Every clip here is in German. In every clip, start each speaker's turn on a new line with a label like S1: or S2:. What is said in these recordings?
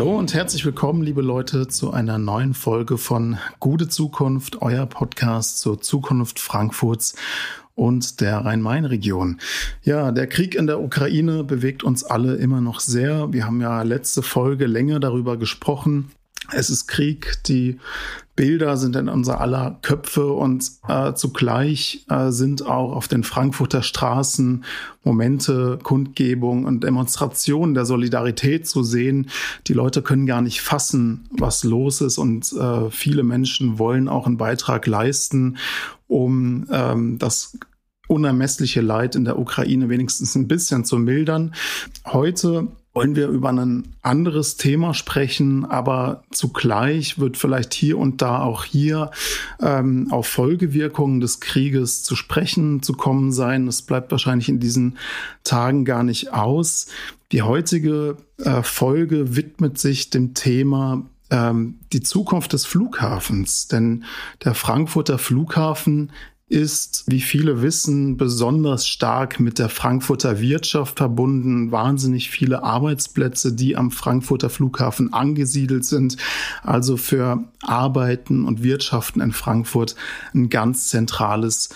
S1: Hallo und herzlich willkommen, liebe Leute, zu einer neuen Folge von Gute Zukunft, euer Podcast zur Zukunft Frankfurts und der Rhein-Main-Region. Ja, der Krieg in der Ukraine bewegt uns alle immer noch sehr. Wir haben ja letzte Folge länger darüber gesprochen. Es ist Krieg, die Bilder sind in unser aller Köpfe und äh, zugleich äh, sind auch auf den Frankfurter Straßen Momente, Kundgebung und Demonstrationen der Solidarität zu sehen. Die Leute können gar nicht fassen, was los ist und äh, viele Menschen wollen auch einen Beitrag leisten, um ähm, das unermessliche Leid in der Ukraine wenigstens ein bisschen zu mildern. Heute wollen wir über ein anderes Thema sprechen, aber zugleich wird vielleicht hier und da auch hier ähm, auf Folgewirkungen des Krieges zu sprechen zu kommen sein. Es bleibt wahrscheinlich in diesen Tagen gar nicht aus. Die heutige äh, Folge widmet sich dem Thema ähm, die Zukunft des Flughafens, denn der Frankfurter Flughafen ist, wie viele wissen, besonders stark mit der Frankfurter Wirtschaft verbunden. Wahnsinnig viele Arbeitsplätze, die am Frankfurter Flughafen angesiedelt sind. Also für Arbeiten und Wirtschaften in Frankfurt ein ganz zentrales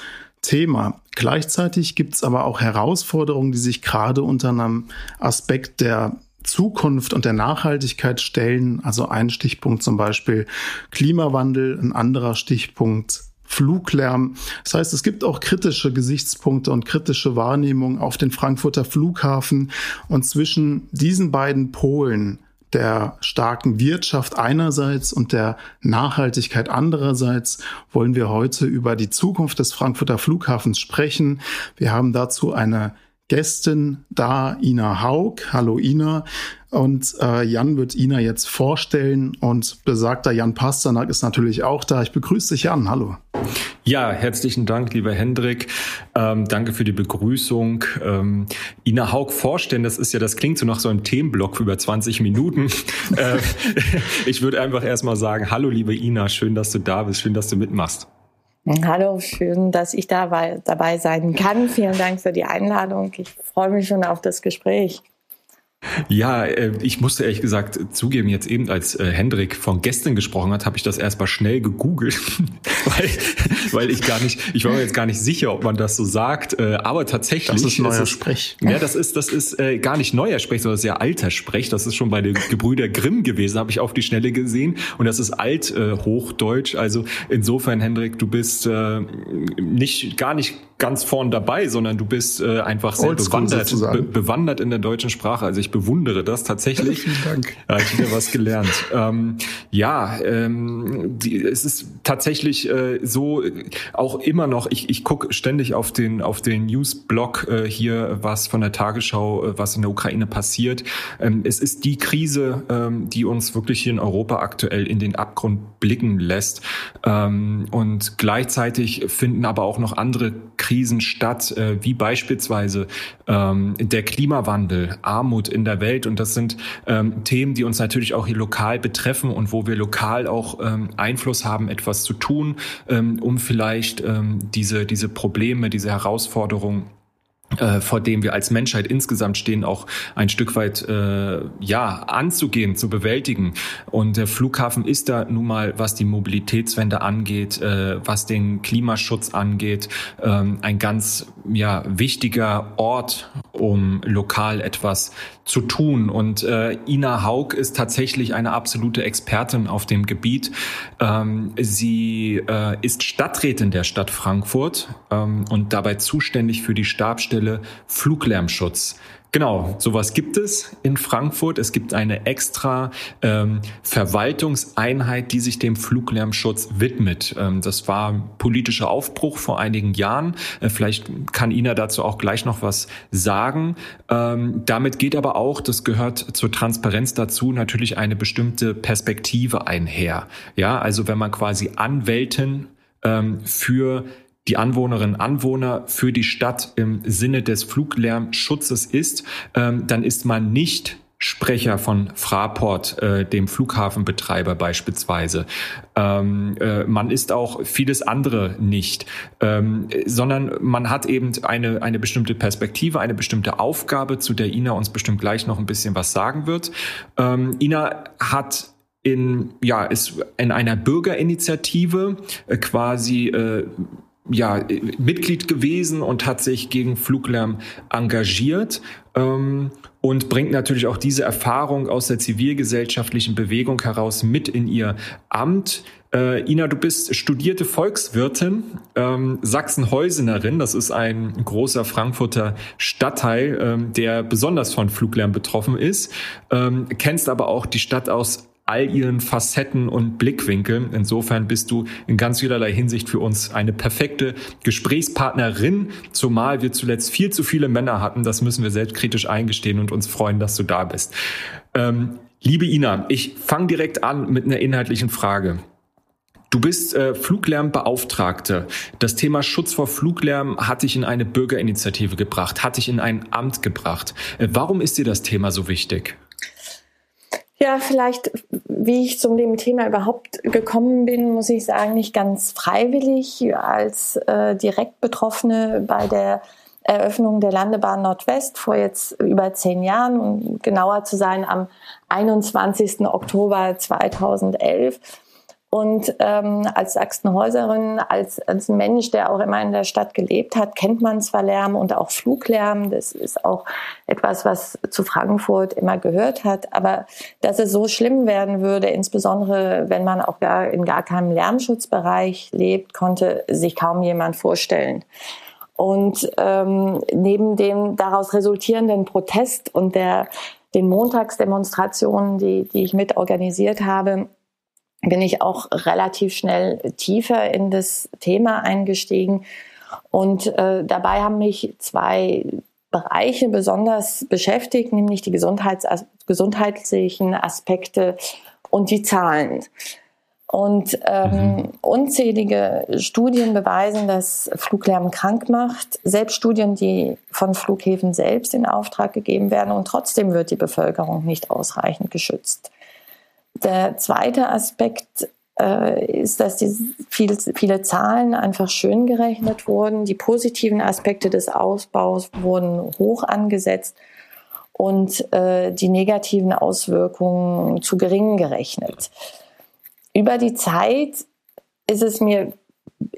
S1: Thema. Gleichzeitig gibt es aber auch Herausforderungen, die sich gerade unter einem Aspekt der Zukunft und der Nachhaltigkeit stellen. Also ein Stichpunkt zum Beispiel Klimawandel, ein anderer Stichpunkt Fluglärm. Das heißt, es gibt auch kritische Gesichtspunkte und kritische Wahrnehmungen auf den Frankfurter Flughafen. Und zwischen diesen beiden Polen der starken Wirtschaft einerseits und der Nachhaltigkeit andererseits wollen wir heute über die Zukunft des Frankfurter Flughafens sprechen. Wir haben dazu eine Gästin da, Ina Haug. Hallo Ina. Und äh, Jan wird Ina jetzt vorstellen und besagter Jan Pasternak ist natürlich auch da. Ich begrüße dich, Jan. Hallo.
S2: Ja, herzlichen Dank, lieber Hendrik. Ähm, danke für die Begrüßung. Ähm, Ina Haug vorstellen, das ist ja, das klingt so nach so einem Themenblock für über 20 Minuten. äh, ich würde einfach erstmal sagen, hallo liebe Ina, schön, dass du da bist, schön, dass du mitmachst.
S3: Hallo, schön, dass ich dabei, dabei sein kann. Vielen Dank für die Einladung. Ich freue mich schon auf das Gespräch.
S2: Ja, äh, ich musste ehrlich gesagt zugeben, jetzt eben als äh, Hendrik von gestern gesprochen hat, habe ich das erstmal schnell gegoogelt, weil, weil ich gar nicht, ich war mir jetzt gar nicht sicher, ob man das so sagt, äh, aber tatsächlich. Das
S1: ist neuer ist, Sprech.
S2: Ja, das ist, das ist äh, gar nicht neuer Sprech, sondern sehr alter Sprech. Das ist schon bei den Gebrüder Grimm gewesen, habe ich auf die Schnelle gesehen und das ist alt äh, Hochdeutsch. Also insofern, Hendrik, du bist äh, nicht, gar nicht ganz vorn dabei, sondern du bist äh, einfach sehr bewandert, be bewandert in der deutschen Sprache. Also ich bewundere das tatsächlich.
S1: Vielen Dank.
S2: Ja, ich wieder was gelernt. ähm, ja, ähm, die, es ist tatsächlich äh, so, auch immer noch, ich, ich gucke ständig auf den, auf den Newsblog äh, hier, was von der Tagesschau, äh, was in der Ukraine passiert. Ähm, es ist die Krise, ähm, die uns wirklich hier in Europa aktuell in den Abgrund blicken lässt. Ähm, und gleichzeitig finden aber auch noch andere Krisen statt, äh, wie beispielsweise ähm, der Klimawandel, Armut in der Welt. Und das sind ähm, Themen, die uns natürlich auch hier lokal betreffen und wo wir lokal auch ähm, Einfluss haben, etwas zu tun, ähm, um vielleicht ähm, diese, diese Probleme, diese Herausforderungen äh, vor dem wir als Menschheit insgesamt stehen, auch ein Stück weit äh, ja anzugehen, zu bewältigen. Und der Flughafen ist da nun mal, was die Mobilitätswende angeht, äh, was den Klimaschutz angeht, ähm, ein ganz ja wichtiger Ort, um lokal etwas zu tun. Und äh, Ina Haug ist tatsächlich eine absolute Expertin auf dem Gebiet. Ähm, sie äh, ist Stadträtin der Stadt Frankfurt ähm, und dabei zuständig für die Stabstelle Fluglärmschutz. Genau, sowas gibt es in Frankfurt. Es gibt eine extra ähm, Verwaltungseinheit, die sich dem Fluglärmschutz widmet. Ähm, das war politischer Aufbruch vor einigen Jahren. Äh, vielleicht kann Ina dazu auch gleich noch was sagen. Ähm, damit geht aber auch, das gehört zur Transparenz dazu, natürlich eine bestimmte Perspektive einher. Ja, also wenn man quasi Anwälten ähm, für die Anwohnerinnen und Anwohner für die Stadt im Sinne des Fluglärmschutzes ist, ähm, dann ist man nicht Sprecher von Fraport, äh, dem Flughafenbetreiber beispielsweise. Ähm, äh, man ist auch vieles andere nicht, ähm, sondern man hat eben eine, eine bestimmte Perspektive, eine bestimmte Aufgabe, zu der Ina uns bestimmt gleich noch ein bisschen was sagen wird. Ähm, Ina hat in, ja, ist in einer Bürgerinitiative äh, quasi äh, ja, Mitglied gewesen und hat sich gegen Fluglärm engagiert ähm, und bringt natürlich auch diese Erfahrung aus der zivilgesellschaftlichen Bewegung heraus mit in ihr Amt. Äh, Ina, du bist studierte Volkswirtin, ähm, Sachsenhäusenerin. Das ist ein großer Frankfurter Stadtteil, ähm, der besonders von Fluglärm betroffen ist. Ähm, kennst aber auch die Stadt aus all ihren Facetten und Blickwinkeln. Insofern bist du in ganz vielerlei Hinsicht für uns eine perfekte Gesprächspartnerin, zumal wir zuletzt viel zu viele Männer hatten. Das müssen wir selbstkritisch eingestehen und uns freuen, dass du da bist. Ähm, liebe Ina, ich fange direkt an mit einer inhaltlichen Frage. Du bist äh, Fluglärmbeauftragte. Das Thema Schutz vor Fluglärm hat dich in eine Bürgerinitiative gebracht, hat dich in ein Amt gebracht. Äh, warum ist dir das Thema so wichtig?
S3: Ja, vielleicht, wie ich zu dem Thema überhaupt gekommen bin, muss ich sagen, nicht ganz freiwillig als äh, direkt Betroffene bei der Eröffnung der Landebahn Nordwest vor jetzt über zehn Jahren, um genauer zu sein, am 21. Oktober 2011 und ähm, als Sachsenhäuserin, als, als Mensch, der auch immer in der Stadt gelebt hat, kennt man zwar Lärm und auch Fluglärm. Das ist auch etwas, was zu Frankfurt immer gehört hat. Aber dass es so schlimm werden würde, insbesondere wenn man auch gar in gar keinem Lärmschutzbereich lebt, konnte sich kaum jemand vorstellen. Und ähm, neben dem daraus resultierenden Protest und der den Montagsdemonstrationen, die, die ich mit organisiert habe, bin ich auch relativ schnell tiefer in das Thema eingestiegen. Und äh, dabei haben mich zwei Bereiche besonders beschäftigt, nämlich die Gesundheits gesundheitlichen Aspekte und die Zahlen. Und ähm, mhm. unzählige Studien beweisen, dass Fluglärm krank macht. Selbst Studien, die von Flughäfen selbst in Auftrag gegeben werden. Und trotzdem wird die Bevölkerung nicht ausreichend geschützt. Der zweite Aspekt äh, ist, dass die viel, viele Zahlen einfach schön gerechnet wurden. Die positiven Aspekte des Ausbaus wurden hoch angesetzt und äh, die negativen Auswirkungen zu gering gerechnet. Über die Zeit ist es mir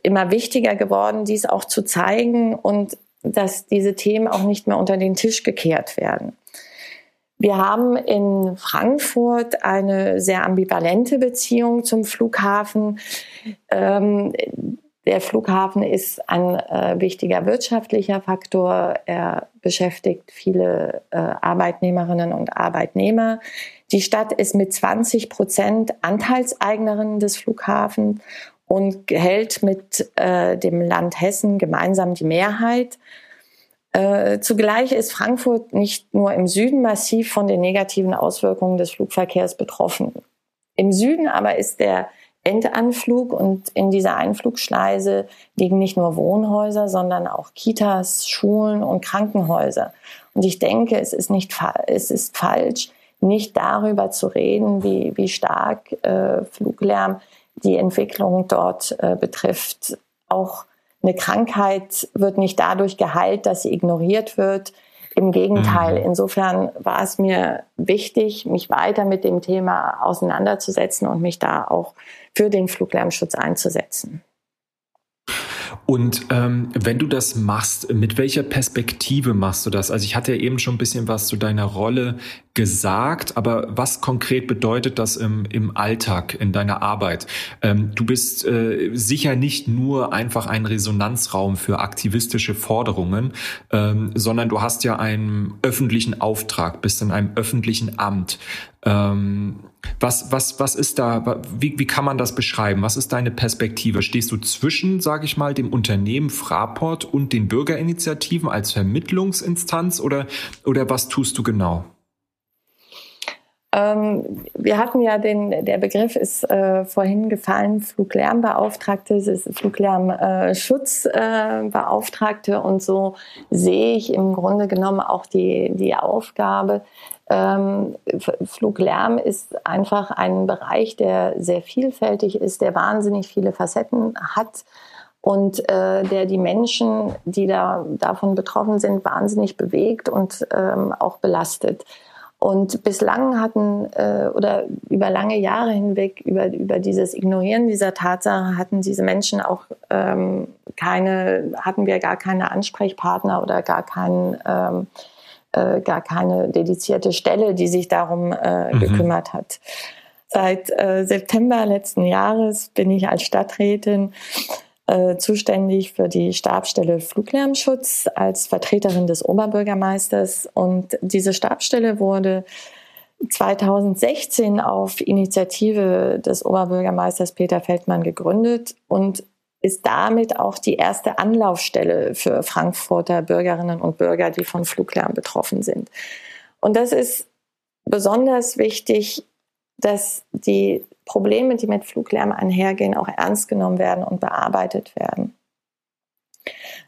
S3: immer wichtiger geworden, dies auch zu zeigen und dass diese Themen auch nicht mehr unter den Tisch gekehrt werden. Wir haben in Frankfurt eine sehr ambivalente Beziehung zum Flughafen. Ähm, der Flughafen ist ein äh, wichtiger wirtschaftlicher Faktor. Er beschäftigt viele äh, Arbeitnehmerinnen und Arbeitnehmer. Die Stadt ist mit 20 Prozent Anteilseignerin des Flughafens und hält mit äh, dem Land Hessen gemeinsam die Mehrheit. Äh, zugleich ist Frankfurt nicht nur im Süden massiv von den negativen Auswirkungen des Flugverkehrs betroffen. Im Süden aber ist der Endanflug und in dieser Einflugschleise liegen nicht nur Wohnhäuser, sondern auch Kitas, Schulen und Krankenhäuser. Und ich denke, es ist nicht es ist falsch, nicht darüber zu reden, wie, wie stark äh, Fluglärm die Entwicklung dort äh, betrifft. Auch eine Krankheit wird nicht dadurch geheilt, dass sie ignoriert wird. Im Gegenteil. Mhm. Insofern war es mir wichtig, mich weiter mit dem Thema auseinanderzusetzen und mich da auch für den Fluglärmschutz einzusetzen.
S2: Und ähm, wenn du das machst, mit welcher Perspektive machst du das? Also ich hatte ja eben schon ein bisschen was zu deiner Rolle gesagt, aber was konkret bedeutet das im, im Alltag, in deiner Arbeit? Ähm, du bist äh, sicher nicht nur einfach ein Resonanzraum für aktivistische Forderungen, ähm, sondern du hast ja einen öffentlichen Auftrag, bist in einem öffentlichen Amt. Ähm, was, was, was ist da, wie, wie kann man das beschreiben? Was ist deine Perspektive? Stehst du zwischen, sage ich mal, dem Unternehmen Fraport und den Bürgerinitiativen als Vermittlungsinstanz oder, oder was tust du genau?
S3: Ähm, wir hatten ja den, der Begriff ist äh, vorhin gefallen, Fluglärmbeauftragte, Fluglärmschutzbeauftragte äh, und so sehe ich im Grunde genommen auch die, die Aufgabe. Ähm, Fluglärm ist einfach ein Bereich, der sehr vielfältig ist, der wahnsinnig viele Facetten hat und äh, der die Menschen, die da davon betroffen sind, wahnsinnig bewegt und ähm, auch belastet. Und bislang hatten äh, oder über lange Jahre hinweg über über dieses Ignorieren dieser Tatsache hatten diese Menschen auch ähm, keine hatten wir gar keine Ansprechpartner oder gar keinen ähm, äh, gar keine dedizierte Stelle, die sich darum äh, mhm. gekümmert hat. Seit äh, September letzten Jahres bin ich als Stadträtin äh, zuständig für die Stabstelle Fluglärmschutz als Vertreterin des Oberbürgermeisters. Und diese Stabstelle wurde 2016 auf Initiative des Oberbürgermeisters Peter Feldmann gegründet und ist damit auch die erste Anlaufstelle für Frankfurter Bürgerinnen und Bürger, die von Fluglärm betroffen sind. Und das ist besonders wichtig, dass die Probleme, die mit Fluglärm einhergehen, auch ernst genommen werden und bearbeitet werden.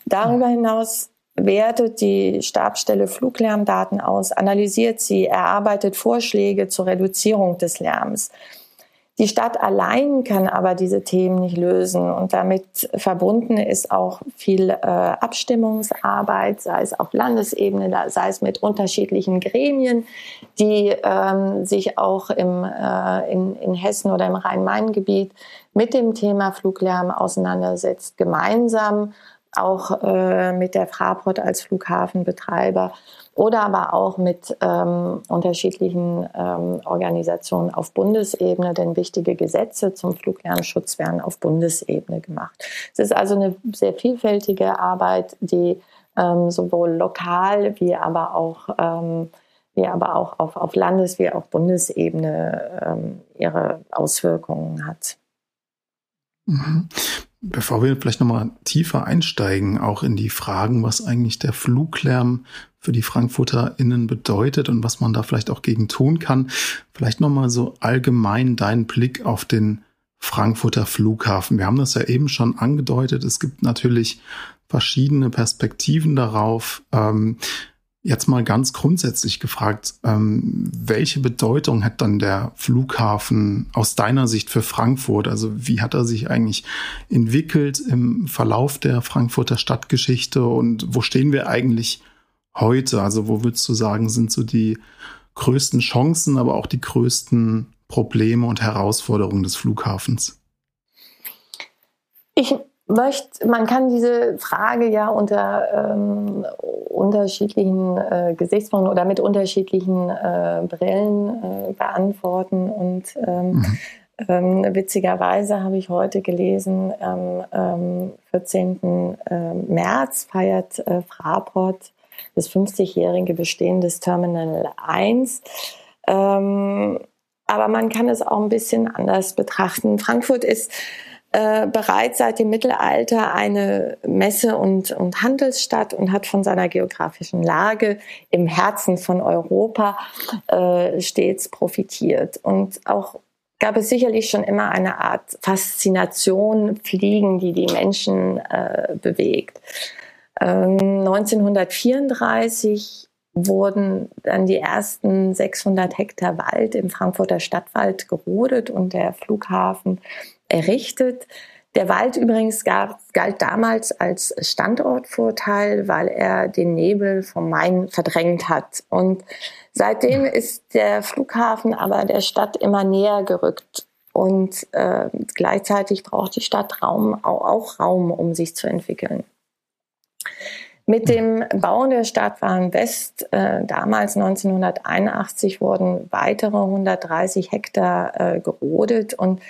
S3: Darüber hinaus wertet die Stabstelle Fluglärmdaten aus, analysiert sie, erarbeitet Vorschläge zur Reduzierung des Lärms. Die Stadt allein kann aber diese Themen nicht lösen. Und damit verbunden ist auch viel äh, Abstimmungsarbeit, sei es auf Landesebene, sei es mit unterschiedlichen Gremien, die ähm, sich auch im, äh, in, in Hessen oder im Rhein-Main-Gebiet mit dem Thema Fluglärm auseinandersetzt, gemeinsam auch äh, mit der Fraport als Flughafenbetreiber oder aber auch mit ähm, unterschiedlichen ähm, Organisationen auf Bundesebene, denn wichtige Gesetze zum Fluglärmschutz werden auf Bundesebene gemacht. Es ist also eine sehr vielfältige Arbeit, die ähm, sowohl lokal wie aber auch ähm, wie aber auch auf, auf Landes- wie auch Bundesebene ähm, ihre Auswirkungen hat.
S1: Bevor wir vielleicht nochmal tiefer einsteigen, auch in die Fragen, was eigentlich der Fluglärm für die FrankfurterInnen bedeutet und was man da vielleicht auch gegen tun kann, vielleicht nochmal so allgemein deinen Blick auf den Frankfurter Flughafen. Wir haben das ja eben schon angedeutet. Es gibt natürlich verschiedene Perspektiven darauf. Ähm, Jetzt mal ganz grundsätzlich gefragt, ähm, welche Bedeutung hat dann der Flughafen aus deiner Sicht für Frankfurt? Also wie hat er sich eigentlich entwickelt im Verlauf der Frankfurter Stadtgeschichte und wo stehen wir eigentlich heute? Also wo würdest du sagen, sind so die größten Chancen, aber auch die größten Probleme und Herausforderungen des Flughafens?
S3: Ich möchte, man kann diese Frage ja unter ähm, unterschiedlichen äh, Gesichtspunkten oder mit unterschiedlichen äh, Brillen äh, beantworten. Und ähm, mhm. ähm, witzigerweise habe ich heute gelesen, am 14. Ähm, ähm, März feiert äh, Fraport das 50-jährige Bestehen des Terminal 1. Ähm, aber man kann es auch ein bisschen anders betrachten. Frankfurt ist äh, bereits seit dem Mittelalter eine Messe- und, und Handelsstadt und hat von seiner geografischen Lage im Herzen von Europa äh, stets profitiert. Und auch gab es sicherlich schon immer eine Art Faszination Fliegen, die die Menschen äh, bewegt. Ähm, 1934 wurden dann die ersten 600 Hektar Wald im Frankfurter Stadtwald gerodet und der Flughafen errichtet. Der Wald übrigens gab, galt damals als Standortvorteil, weil er den Nebel vom Main verdrängt hat. Und seitdem ist der Flughafen aber der Stadt immer näher gerückt. Und äh, gleichzeitig braucht die Stadt Raum, auch Raum, um sich zu entwickeln. Mit dem Bau der Stadtbahn West, äh, damals 1981, wurden weitere 130 Hektar äh, gerodet und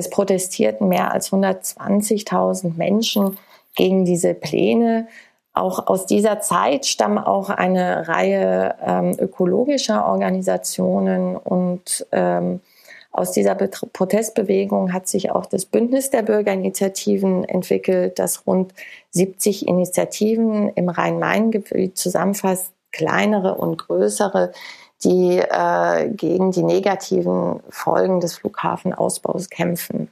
S3: es protestierten mehr als 120.000 Menschen gegen diese Pläne. Auch aus dieser Zeit stammen auch eine Reihe ähm, ökologischer Organisationen und ähm, aus dieser Protestbewegung hat sich auch das Bündnis der Bürgerinitiativen entwickelt, das rund 70 Initiativen im Rhein-Main-Gebiet zusammenfasst, kleinere und größere, die äh, gegen die negativen Folgen des Flughafenausbaus kämpfen.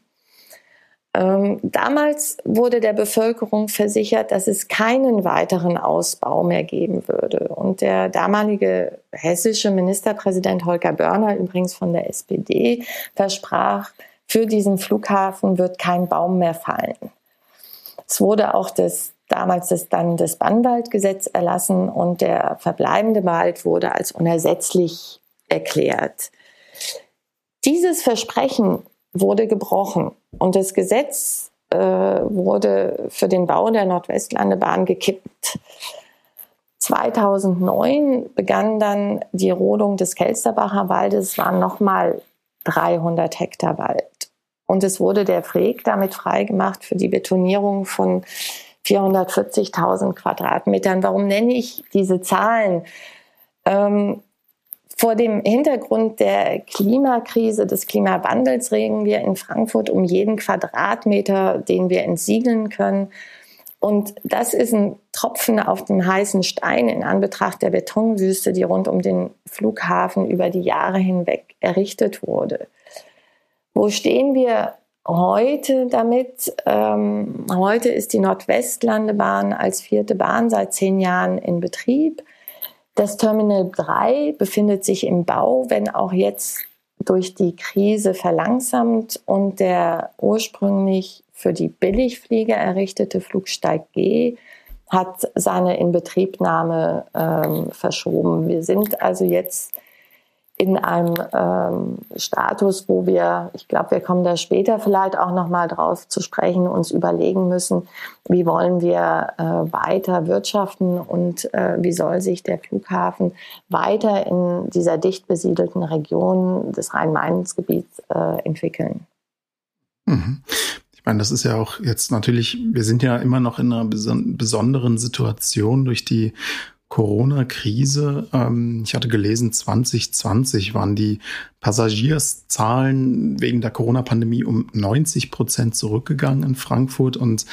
S3: Ähm, damals wurde der Bevölkerung versichert, dass es keinen weiteren Ausbau mehr geben würde. Und der damalige hessische Ministerpräsident Holger Börner, übrigens von der SPD, versprach, für diesen Flughafen wird kein Baum mehr fallen. Es wurde auch das, damals das, dann das Bannwaldgesetz erlassen und der verbleibende Wald wurde als unersetzlich erklärt. Dieses Versprechen wurde gebrochen und das Gesetz äh, wurde für den Bau der Nordwestlandebahn gekippt. 2009 begann dann die Rodung des Kelsterbacher Waldes, es waren nochmal 300 Hektar Wald. Und es wurde der Freg damit freigemacht für die Betonierung von 440.000 Quadratmetern. Warum nenne ich diese Zahlen? Ähm, vor dem Hintergrund der Klimakrise, des Klimawandels reden wir in Frankfurt um jeden Quadratmeter, den wir entsiegeln können. Und das ist ein Tropfen auf dem heißen Stein in Anbetracht der Betonwüste, die rund um den Flughafen über die Jahre hinweg errichtet wurde. Wo stehen wir heute damit? Ähm, heute ist die Nordwestlandebahn als vierte Bahn seit zehn Jahren in Betrieb. Das Terminal 3 befindet sich im Bau, wenn auch jetzt durch die Krise verlangsamt und der ursprünglich für die Billigflieger errichtete Flugsteig G hat seine Inbetriebnahme ähm, verschoben. Wir sind also jetzt in einem ähm, Status, wo wir, ich glaube, wir kommen da später vielleicht auch noch mal drauf zu sprechen, uns überlegen müssen, wie wollen wir äh, weiter wirtschaften und äh, wie soll sich der Flughafen weiter in dieser dicht besiedelten Region des Rhein-Main-Gebiets äh, entwickeln.
S1: Mhm. Ich meine, das ist ja auch jetzt natürlich, wir sind ja immer noch in einer besonderen Situation durch die Corona-Krise. Ähm, ich hatte gelesen, 2020 waren die Passagierszahlen wegen der Corona-Pandemie um 90 Prozent zurückgegangen in Frankfurt und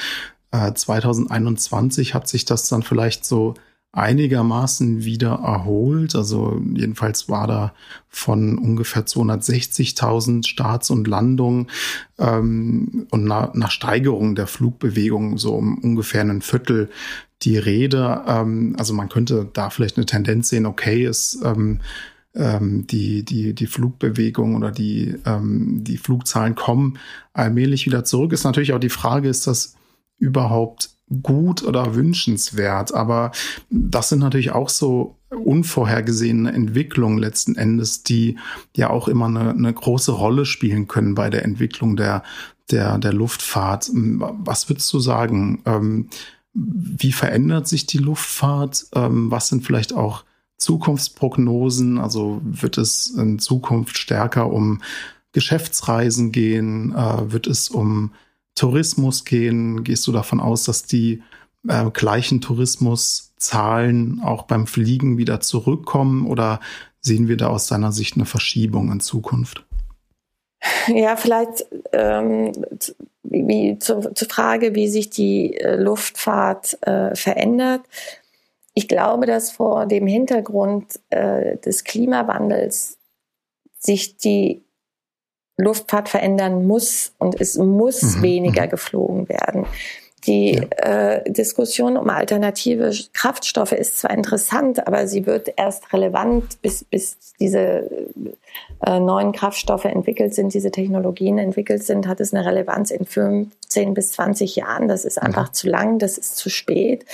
S1: äh, 2021 hat sich das dann vielleicht so einigermaßen wieder erholt. Also jedenfalls war da von ungefähr 260.000 Starts und Landungen ähm, und nach, nach Steigerung der Flugbewegung so um ungefähr ein Viertel die Rede. Ähm, also man könnte da vielleicht eine Tendenz sehen, okay, ist ähm, ähm, die, die, die Flugbewegung oder die, ähm, die Flugzahlen kommen allmählich wieder zurück. Ist natürlich auch die Frage, ist das überhaupt gut oder wünschenswert. Aber das sind natürlich auch so unvorhergesehene Entwicklungen letzten Endes, die ja auch immer eine, eine große Rolle spielen können bei der Entwicklung der, der, der Luftfahrt. Was würdest du sagen? Ähm, wie verändert sich die Luftfahrt? Ähm, was sind vielleicht auch Zukunftsprognosen? Also wird es in Zukunft stärker um Geschäftsreisen gehen? Äh, wird es um Tourismus gehen? Gehst du davon aus, dass die äh, gleichen Tourismuszahlen auch beim Fliegen wieder zurückkommen oder sehen wir da aus deiner Sicht eine Verschiebung in Zukunft?
S3: Ja, vielleicht ähm, wie, zur, zur, Frage, wie sich die äh, Luftfahrt äh, verändert. Ich glaube, dass vor dem Hintergrund äh, des Klimawandels sich die Luftfahrt verändern muss und es muss mhm. weniger mhm. geflogen werden. Die ja. äh, Diskussion um alternative Kraftstoffe ist zwar interessant, aber sie wird erst relevant, bis, bis diese äh, neuen Kraftstoffe entwickelt sind, diese Technologien entwickelt sind, hat es eine Relevanz in 15 bis 20 Jahren. Das ist einfach mhm. zu lang, das ist zu spät.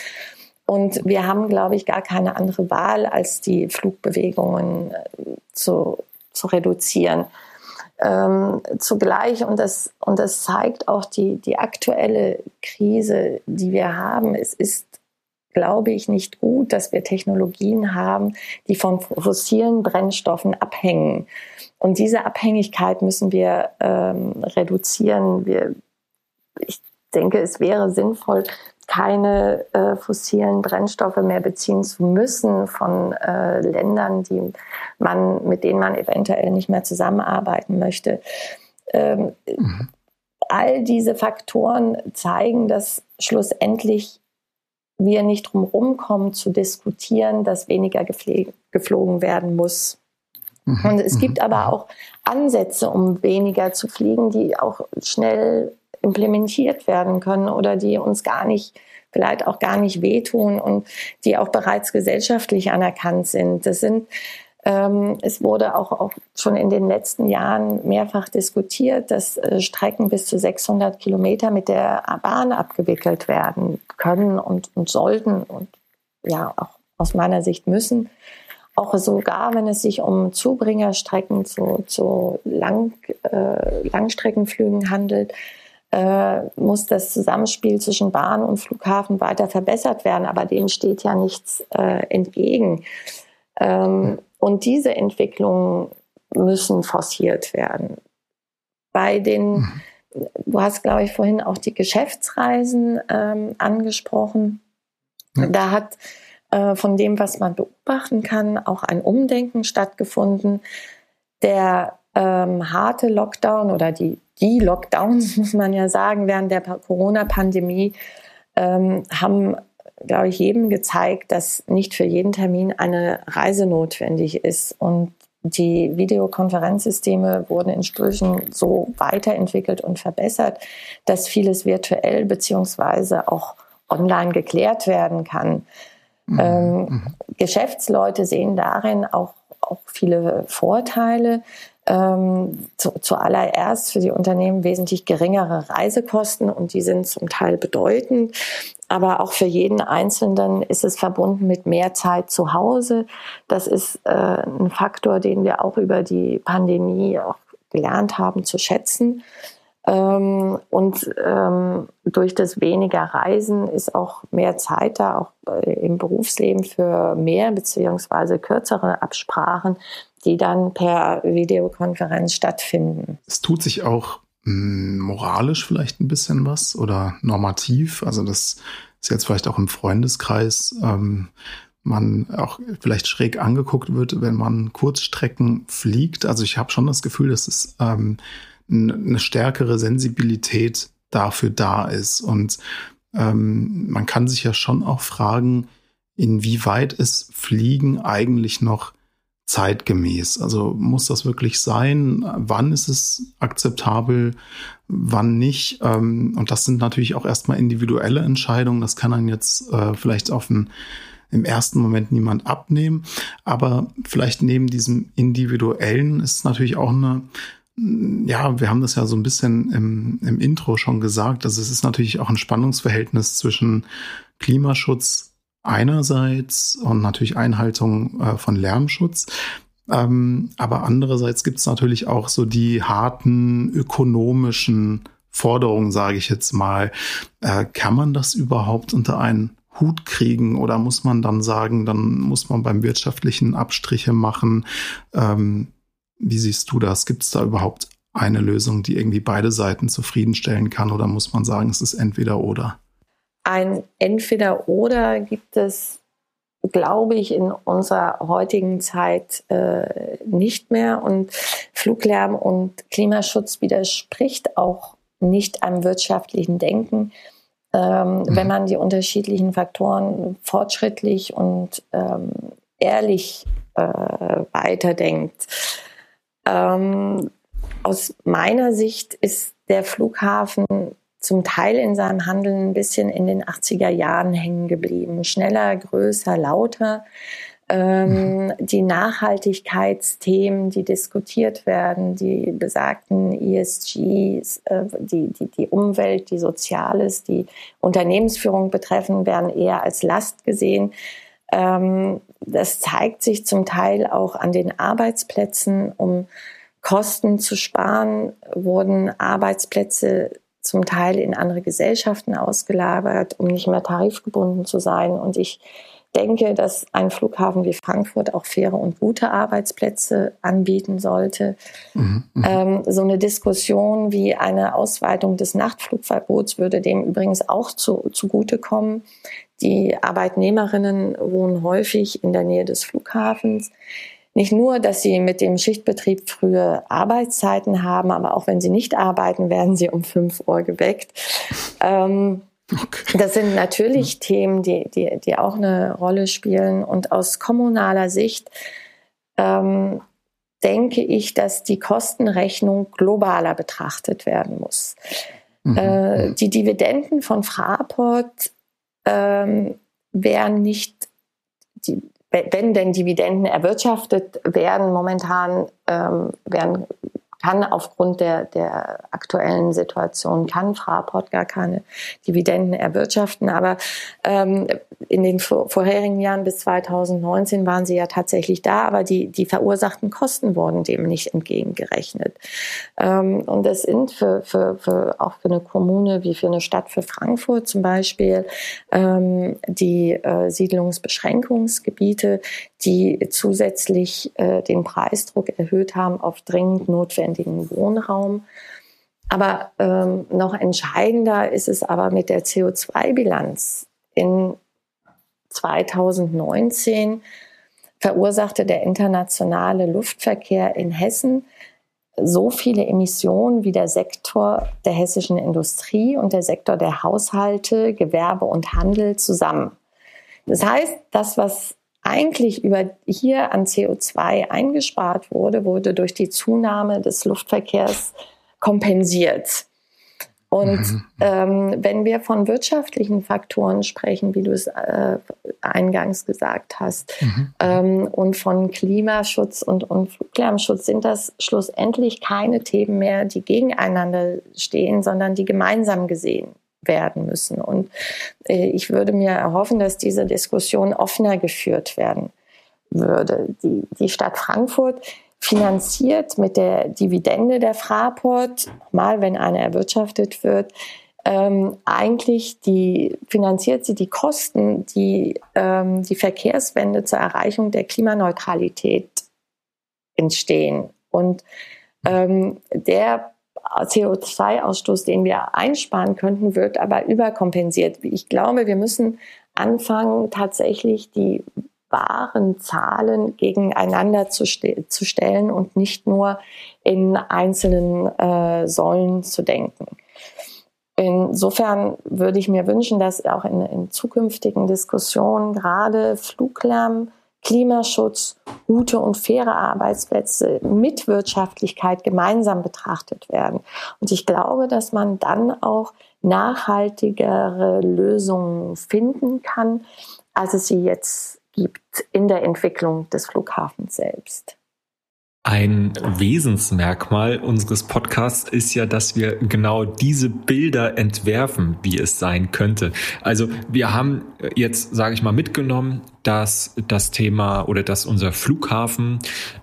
S3: Und wir haben, glaube ich, gar keine andere Wahl, als die Flugbewegungen äh, zu, zu reduzieren ähm, zugleich, und das, und das zeigt auch die, die aktuelle Krise, die wir haben, es ist, glaube ich, nicht gut, dass wir Technologien haben, die von fossilen Brennstoffen abhängen. Und diese Abhängigkeit müssen wir ähm, reduzieren. Wir, ich denke, es wäre sinnvoll, keine äh, fossilen Brennstoffe mehr beziehen zu müssen von äh, Ländern, die man, mit denen man eventuell nicht mehr zusammenarbeiten möchte. Ähm, mhm. All diese Faktoren zeigen, dass schlussendlich wir nicht drum kommen zu diskutieren, dass weniger geflogen werden muss. Mhm. Und es gibt mhm. aber auch Ansätze, um weniger zu fliegen, die auch schnell implementiert werden können oder die uns gar nicht, vielleicht auch gar nicht wehtun und die auch bereits gesellschaftlich anerkannt sind. Das sind ähm, es wurde auch, auch schon in den letzten Jahren mehrfach diskutiert, dass äh, Strecken bis zu 600 Kilometer mit der Bahn abgewickelt werden können und, und sollten und ja auch aus meiner Sicht müssen. Auch sogar, wenn es sich um Zubringerstrecken zu, zu Lang, äh, Langstreckenflügen handelt, muss das Zusammenspiel zwischen Bahn und Flughafen weiter verbessert werden. Aber dem steht ja nichts äh, entgegen. Ähm, und diese Entwicklungen müssen forciert werden. Bei den, mhm. du hast, glaube ich, vorhin auch die Geschäftsreisen ähm, angesprochen. Ja. Da hat äh, von dem, was man beobachten kann, auch ein Umdenken stattgefunden. Der ähm, harte Lockdown oder die, die Lockdowns, muss man ja sagen, während der Corona-Pandemie ähm, haben glaube ich, jedem gezeigt, dass nicht für jeden Termin eine Reise notwendig ist. Und die Videokonferenzsysteme wurden inzwischen so weiterentwickelt und verbessert, dass vieles virtuell beziehungsweise auch online geklärt werden kann. Mhm. Ähm, mhm. Geschäftsleute sehen darin auch, auch viele Vorteile. Ähm, zu, zuallererst für die Unternehmen wesentlich geringere Reisekosten und die sind zum Teil bedeutend. Aber auch für jeden Einzelnen ist es verbunden mit mehr Zeit zu Hause. Das ist äh, ein Faktor, den wir auch über die Pandemie auch gelernt haben zu schätzen. Ähm, und ähm, durch das weniger Reisen ist auch mehr Zeit da, auch äh, im Berufsleben für mehr beziehungsweise kürzere Absprachen, die dann per Videokonferenz stattfinden.
S1: Es tut sich auch hm, moralisch vielleicht ein bisschen was oder normativ. Also das ist jetzt vielleicht auch im Freundeskreis ähm, man auch vielleicht schräg angeguckt wird, wenn man Kurzstrecken fliegt. Also ich habe schon das Gefühl, dass es ähm, eine stärkere Sensibilität dafür da ist. Und ähm, man kann sich ja schon auch fragen, inwieweit ist Fliegen eigentlich noch zeitgemäß? Also muss das wirklich sein? Wann ist es akzeptabel? Wann nicht? Ähm, und das sind natürlich auch erstmal individuelle Entscheidungen. Das kann dann jetzt äh, vielleicht auf ein im ersten Moment niemand abnehmen. Aber vielleicht neben diesem individuellen ist natürlich auch eine, ja, wir haben das ja so ein bisschen im, im Intro schon gesagt. Also es ist natürlich auch ein Spannungsverhältnis zwischen Klimaschutz einerseits und natürlich Einhaltung äh, von Lärmschutz. Ähm, aber andererseits gibt es natürlich auch so die harten ökonomischen Forderungen, sage ich jetzt mal. Äh, kann man das überhaupt unter einen Hut kriegen oder muss man dann sagen, dann muss man beim wirtschaftlichen Abstriche machen? Ähm, wie siehst du das? Gibt es da überhaupt eine Lösung, die irgendwie beide Seiten zufriedenstellen kann oder muss man sagen, es ist entweder oder?
S3: Ein Entweder-Oder gibt es, glaube ich, in unserer heutigen Zeit äh, nicht mehr. Und Fluglärm und Klimaschutz widerspricht auch nicht einem wirtschaftlichen Denken. Ähm, mhm. Wenn man die unterschiedlichen Faktoren fortschrittlich und ähm, ehrlich äh, weiterdenkt. Ähm, aus meiner Sicht ist der Flughafen zum Teil in seinem Handeln ein bisschen in den 80er Jahren hängen geblieben. Schneller, größer, lauter. Ähm, mhm. die Nachhaltigkeitsthemen, die diskutiert werden, die besagten ESGs, äh, die, die, die Umwelt, die Soziales, die Unternehmensführung betreffen, werden eher als Last gesehen. Ähm, das zeigt sich zum Teil auch an den Arbeitsplätzen, um Kosten zu sparen, wurden Arbeitsplätze zum Teil in andere Gesellschaften ausgelagert, um nicht mehr tarifgebunden zu sein. Und ich denke, dass ein Flughafen wie Frankfurt auch faire und gute Arbeitsplätze anbieten sollte. Mhm, mhm, ähm, so eine Diskussion wie eine Ausweitung des Nachtflugverbots würde dem übrigens auch zu, zugutekommen. Die Arbeitnehmerinnen wohnen häufig in der Nähe des Flughafens nicht nur, dass sie mit dem Schichtbetrieb frühe Arbeitszeiten haben, aber auch wenn sie nicht arbeiten, werden sie um fünf Uhr geweckt. Ähm, okay. Das sind natürlich ja. Themen, die, die, die auch eine Rolle spielen. Und aus kommunaler Sicht ähm, denke ich, dass die Kostenrechnung globaler betrachtet werden muss. Mhm. Äh, die Dividenden von Fraport ähm, werden nicht, die, wenn denn Dividenden erwirtschaftet werden, momentan ähm, werden kann aufgrund der, der aktuellen Situation, kann Fraport gar keine Dividenden erwirtschaften. Aber ähm, in den vorherigen Jahren bis 2019 waren sie ja tatsächlich da, aber die, die verursachten Kosten wurden dem nicht entgegengerechnet. Ähm, und das sind für, für, für, auch für eine Kommune wie für eine Stadt für Frankfurt zum Beispiel ähm, die äh, Siedlungsbeschränkungsgebiete, die zusätzlich äh, den Preisdruck erhöht haben auf dringend notwendigen Wohnraum. Aber ähm, noch entscheidender ist es aber mit der CO2-Bilanz. In 2019 verursachte der internationale Luftverkehr in Hessen so viele Emissionen wie der Sektor der hessischen Industrie und der Sektor der Haushalte, Gewerbe und Handel zusammen. Das heißt, das, was eigentlich über hier an CO2 eingespart wurde, wurde durch die Zunahme des Luftverkehrs kompensiert. Und mhm. ähm, wenn wir von wirtschaftlichen Faktoren sprechen, wie du es äh, eingangs gesagt hast, mhm. ähm, und von Klimaschutz und, und Fluglärmschutz, sind das schlussendlich keine Themen mehr, die gegeneinander stehen, sondern die gemeinsam gesehen werden müssen. Und äh, ich würde mir erhoffen, dass diese Diskussion offener geführt werden würde. Die, die Stadt Frankfurt finanziert mit der Dividende der Fraport, mal wenn eine erwirtschaftet wird, ähm, eigentlich die finanziert sie die Kosten, die ähm, die Verkehrswende zur Erreichung der Klimaneutralität entstehen. Und ähm, der CO2-Ausstoß, den wir einsparen könnten, wird aber überkompensiert. Ich glaube, wir müssen anfangen, tatsächlich die wahren Zahlen gegeneinander zu, zu stellen und nicht nur in einzelnen äh, Säulen zu denken. Insofern würde ich mir wünschen, dass auch in, in zukünftigen Diskussionen gerade Fluglärm, Klimaschutz, gute und faire Arbeitsplätze mit Wirtschaftlichkeit gemeinsam betrachtet werden. Und ich glaube, dass man dann auch nachhaltigere Lösungen finden kann, als es sie jetzt gibt in der Entwicklung des Flughafens selbst.
S2: Ein Wesensmerkmal unseres Podcasts ist ja, dass wir genau diese Bilder entwerfen, wie es sein könnte. Also wir haben jetzt, sage ich mal, mitgenommen, dass das Thema oder dass unser Flughafen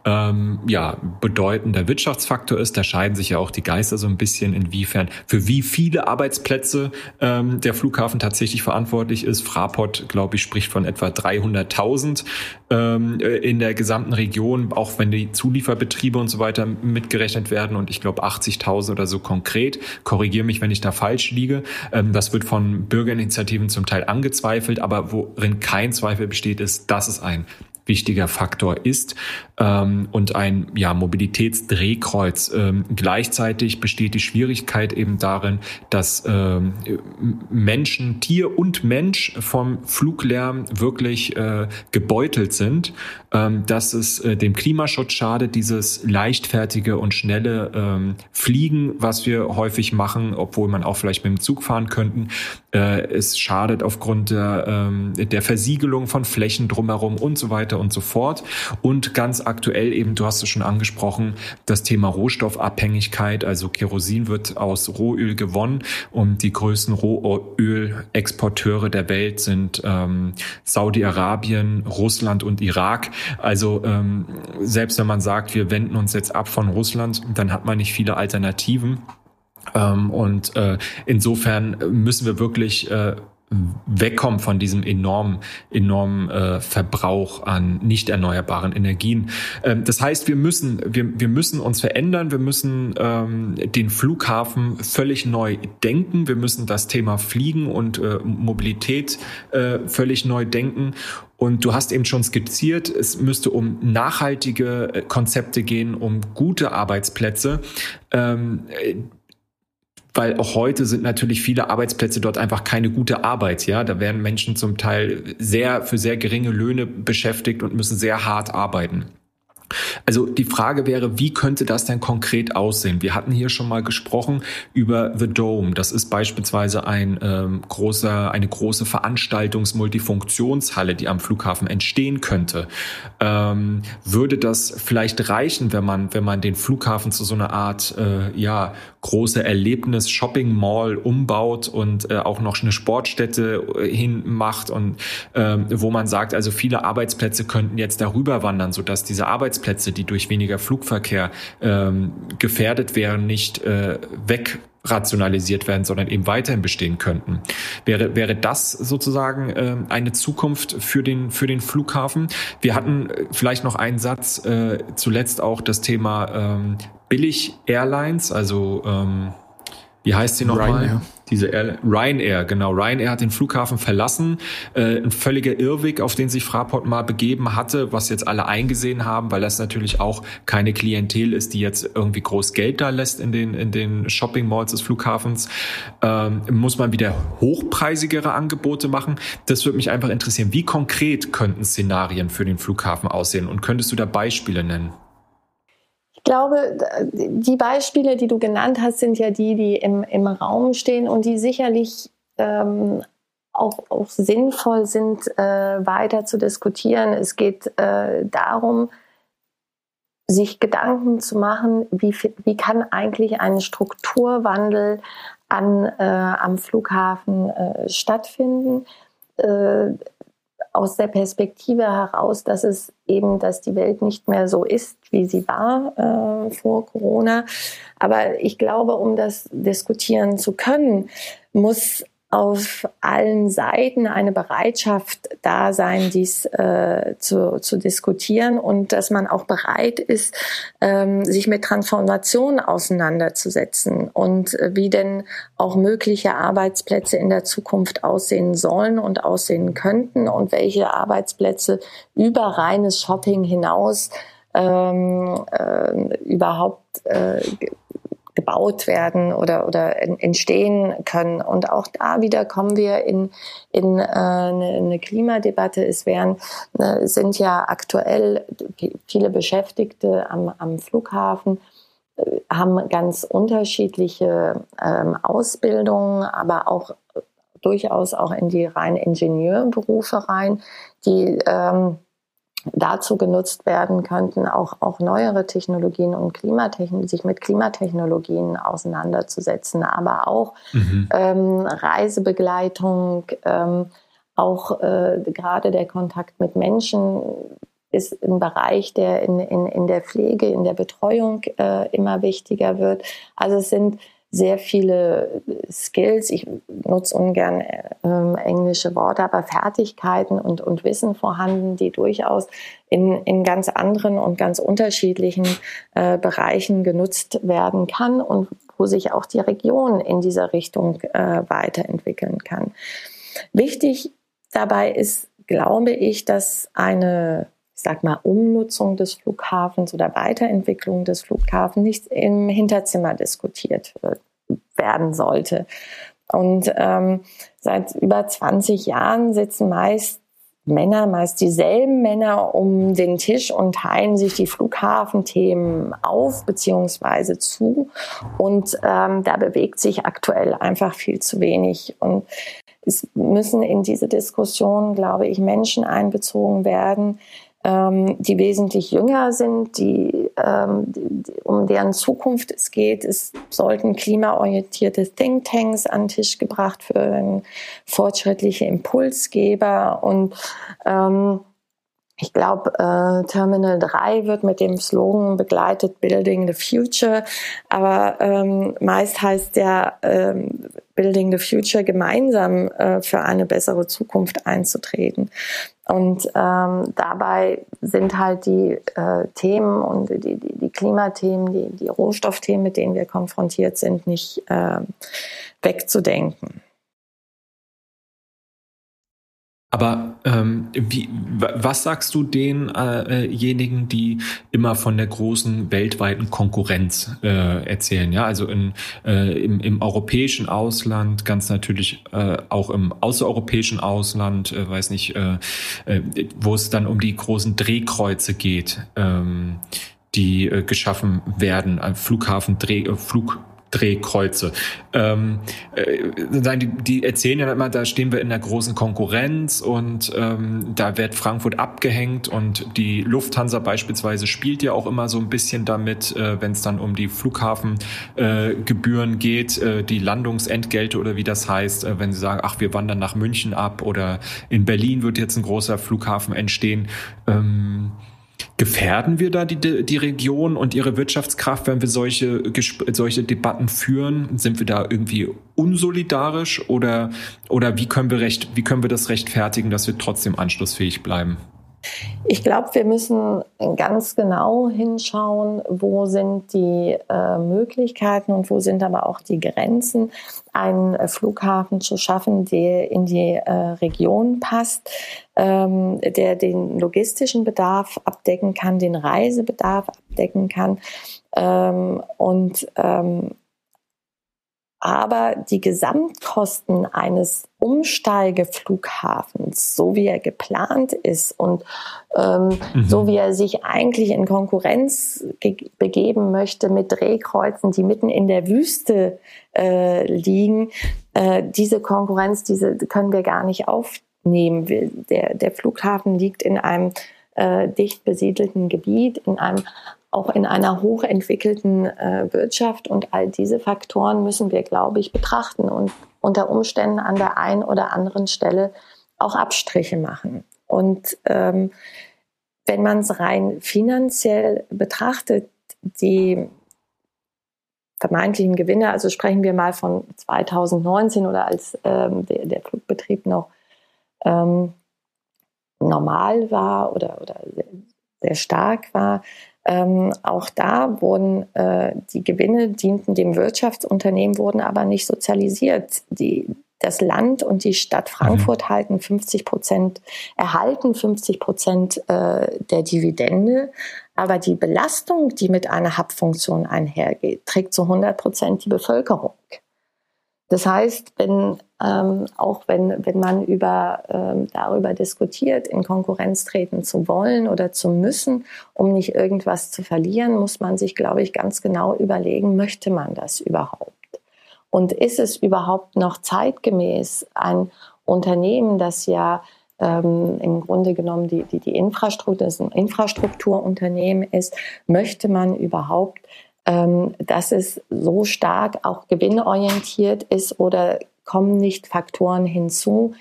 S2: ähm, ja bedeutender Wirtschaftsfaktor ist. Da scheiden sich ja auch die Geister so ein bisschen, inwiefern für wie viele Arbeitsplätze ähm, der Flughafen tatsächlich verantwortlich ist. Fraport, glaube ich, spricht von etwa 300.000 ähm, in der gesamten Region, auch wenn die Zulieferbetriebe und so weiter mitgerechnet werden. Und ich glaube 80.000 oder so konkret. Korrigiere mich, wenn ich da falsch liege. Ähm, das wird von Bürgerinitiativen zum Teil angezweifelt, aber worin kein Zweifel besteht, steht, ist, dass es ein wichtiger Faktor ist ähm, und ein ja, Mobilitätsdrehkreuz. Ähm, gleichzeitig besteht die Schwierigkeit eben darin, dass ähm, Menschen, Tier und Mensch vom Fluglärm wirklich äh, gebeutelt sind, ähm, dass es äh, dem Klimaschutz schadet, dieses leichtfertige und schnelle ähm, Fliegen, was wir häufig machen, obwohl man auch vielleicht mit dem Zug fahren könnten. Äh, es schadet aufgrund der, ähm, der Versiegelung von Flächen drumherum und so weiter und so fort. Und ganz aktuell eben, du hast es schon angesprochen, das Thema Rohstoffabhängigkeit. Also Kerosin wird aus Rohöl gewonnen und die größten Rohölexporteure der Welt sind ähm, Saudi-Arabien, Russland und Irak. Also ähm, selbst wenn man sagt, wir wenden uns jetzt ab von Russland, dann hat man nicht viele Alternativen. Ähm, und äh, insofern müssen wir wirklich äh, wegkommen von diesem enormen, enormen äh, Verbrauch an nicht erneuerbaren Energien. Ähm, das heißt, wir müssen, wir, wir müssen uns verändern, wir müssen ähm, den Flughafen völlig neu denken, wir müssen das Thema Fliegen und äh, Mobilität äh, völlig neu denken. Und du hast eben schon skizziert, es müsste um nachhaltige äh, Konzepte gehen, um gute Arbeitsplätze. Ähm, weil auch heute sind natürlich viele Arbeitsplätze dort einfach keine gute Arbeit. Ja, da werden Menschen zum Teil sehr für sehr geringe Löhne beschäftigt und müssen sehr hart arbeiten. Also die Frage wäre, wie könnte das denn konkret aussehen? Wir hatten hier schon mal gesprochen über The Dome. Das ist beispielsweise ein ähm, großer, eine große Veranstaltungs-Multifunktionshalle, die am Flughafen entstehen könnte. Ähm, würde das vielleicht reichen, wenn man, wenn man den Flughafen zu so einer Art äh, ja, große Erlebnis-Shopping-Mall umbaut und äh, auch noch eine Sportstätte äh, hinmacht und ähm, wo man sagt, also viele Arbeitsplätze könnten jetzt darüber wandern, sodass diese Arbeitsplätze, die durch weniger Flugverkehr ähm, gefährdet wären, nicht äh, weg rationalisiert werden, sondern eben weiterhin bestehen könnten. Wäre, wäre das sozusagen äh, eine Zukunft für den, für den Flughafen? Wir hatten äh, vielleicht noch einen Satz, äh, zuletzt auch das Thema ähm, Billig-Airlines, also ähm, wie heißt sie nochmal? Diese Air Ryanair, genau. Ryanair hat den Flughafen verlassen. Äh, ein völliger Irrweg, auf den sich Fraport mal begeben hatte, was jetzt alle eingesehen haben, weil das natürlich auch keine Klientel ist, die jetzt irgendwie groß Geld da lässt in den, in den Shopping Malls des Flughafens. Ähm, muss man wieder hochpreisigere Angebote machen. Das würde mich einfach interessieren. Wie konkret könnten Szenarien für den Flughafen aussehen? Und könntest du da Beispiele nennen?
S3: Ich glaube, die Beispiele, die du genannt hast, sind ja die, die im, im Raum stehen und die sicherlich ähm, auch, auch sinnvoll sind, äh, weiter zu diskutieren. Es geht äh, darum, sich Gedanken zu machen, wie, wie kann eigentlich ein Strukturwandel an, äh, am Flughafen äh, stattfinden. Aus der Perspektive heraus, dass es eben, dass die Welt nicht mehr so ist, wie sie war äh, vor Corona. Aber ich glaube, um das diskutieren zu können, muss auf allen Seiten eine Bereitschaft da sein, dies äh, zu, zu diskutieren und dass man auch bereit ist, ähm, sich mit Transformation auseinanderzusetzen und äh, wie denn auch mögliche Arbeitsplätze in der Zukunft aussehen sollen und aussehen könnten und welche Arbeitsplätze über reines Shopping hinaus ähm, äh, überhaupt äh, gebaut werden oder, oder entstehen können. Und auch da wieder kommen wir in, in äh, eine, Klimadebatte. Es wären, äh, sind ja aktuell viele Beschäftigte am, am Flughafen, äh, haben ganz unterschiedliche ähm, Ausbildungen, aber auch durchaus auch in die rein Ingenieurberufe rein, die ähm, dazu genutzt werden könnten, auch, auch neuere Technologien und Klimatechnologien, sich mit Klimatechnologien auseinanderzusetzen, aber auch mhm. ähm, Reisebegleitung, ähm, auch äh, gerade der Kontakt mit Menschen ist ein Bereich, der in, in, in der Pflege, in der Betreuung äh, immer wichtiger wird. Also es sind sehr viele Skills, ich nutze ungern ähm, englische Worte, aber Fertigkeiten und, und Wissen vorhanden, die durchaus in, in ganz anderen und ganz unterschiedlichen äh, Bereichen genutzt werden kann und wo sich auch die Region in dieser Richtung äh, weiterentwickeln kann. Wichtig dabei ist, glaube ich, dass eine sag mal, Umnutzung des Flughafens oder Weiterentwicklung des Flughafens nicht im Hinterzimmer diskutiert wird, werden sollte. Und ähm, seit über 20 Jahren sitzen meist Männer, meist dieselben Männer um den Tisch und teilen sich die Flughafenthemen auf beziehungsweise zu. Und ähm, da bewegt sich aktuell einfach viel zu wenig. Und es müssen in diese Diskussion, glaube ich, Menschen einbezogen werden, ähm, die wesentlich jünger sind, die, ähm, die, um deren Zukunft es geht. Es sollten klimaorientierte Thinktanks an den Tisch gebracht werden, fortschrittliche Impulsgeber und ähm, ich glaube, äh, Terminal 3 wird mit dem Slogan begleitet Building the Future, aber ähm, meist heißt ja ähm, Building the Future gemeinsam äh, für eine bessere Zukunft einzutreten. Und ähm, dabei sind halt die äh, Themen und die, die, die Klimathemen, die, die Rohstoffthemen, mit denen wir konfrontiert sind, nicht äh, wegzudenken.
S2: Aber ähm, wie, was sagst du denjenigen, äh, die immer von der großen weltweiten Konkurrenz äh, erzählen? Ja, also in, äh, im, im europäischen Ausland, ganz natürlich äh, auch im außereuropäischen Ausland, äh, weiß nicht, äh, äh, wo es dann um die großen Drehkreuze geht. Ähm, die äh, geschaffen werden, ein Flughafen Dreh, äh, Flug Drehkreuze. Ähm, äh, die, die erzählen ja immer, da stehen wir in der großen Konkurrenz und ähm, da wird Frankfurt abgehängt und die Lufthansa beispielsweise spielt ja auch immer so ein bisschen damit, äh, wenn es dann um die Flughafengebühren äh, geht, äh, die Landungsentgelte oder wie das heißt, äh, wenn sie sagen, ach, wir wandern nach München ab oder in Berlin wird jetzt ein großer Flughafen entstehen. Ähm, Gefährden wir da die, die Region und ihre Wirtschaftskraft, wenn wir solche, solche Debatten führen? Sind wir da irgendwie unsolidarisch oder, oder wie können wir recht, wie können wir das rechtfertigen, dass wir trotzdem anschlussfähig bleiben?
S3: Ich glaube, wir müssen ganz genau hinschauen, wo sind die äh, Möglichkeiten und wo sind aber auch die Grenzen, einen äh, Flughafen zu schaffen, der in die äh, Region passt, ähm, der den logistischen Bedarf abdecken kann, den Reisebedarf abdecken kann ähm, und ähm, aber die Gesamtkosten eines Umsteigeflughafens, so wie er geplant ist und ähm, mhm. so wie er sich eigentlich in Konkurrenz begeben möchte mit Drehkreuzen, die mitten in der Wüste äh, liegen, äh, diese Konkurrenz, diese können wir gar nicht aufnehmen. Der, der Flughafen liegt in einem äh, dicht besiedelten Gebiet, in einem auch in einer hochentwickelten äh, Wirtschaft. Und all diese Faktoren müssen wir, glaube ich, betrachten und unter Umständen an der einen oder anderen Stelle auch Abstriche machen. Und ähm, wenn man es rein finanziell betrachtet, die vermeintlichen Gewinne, also sprechen wir mal von 2019 oder als ähm, der, der, Flugbetrieb noch ähm, normal war oder, oder sehr, sehr stark war, ähm, auch da wurden äh, die Gewinne dienten dem Wirtschaftsunternehmen, wurden aber nicht sozialisiert. Die, das Land und die Stadt Frankfurt mhm. halten 50 Prozent, erhalten 50 Prozent äh, der Dividende, aber die Belastung, die mit einer Hubfunktion einhergeht, trägt zu 100 Prozent die Bevölkerung. Das heißt, wenn, ähm, auch wenn, wenn man über, ähm, darüber diskutiert, in Konkurrenz treten zu wollen oder zu müssen, um nicht irgendwas zu verlieren, muss man sich, glaube ich, ganz genau überlegen, möchte man das überhaupt? Und ist es überhaupt noch zeitgemäß, ein Unternehmen, das ja ähm, im Grunde genommen die, die, die Infrastruktur, das ein Infrastrukturunternehmen ist, möchte man überhaupt ähm, dass es so stark auch gewinnorientiert ist oder kommen nicht Faktoren hinzu,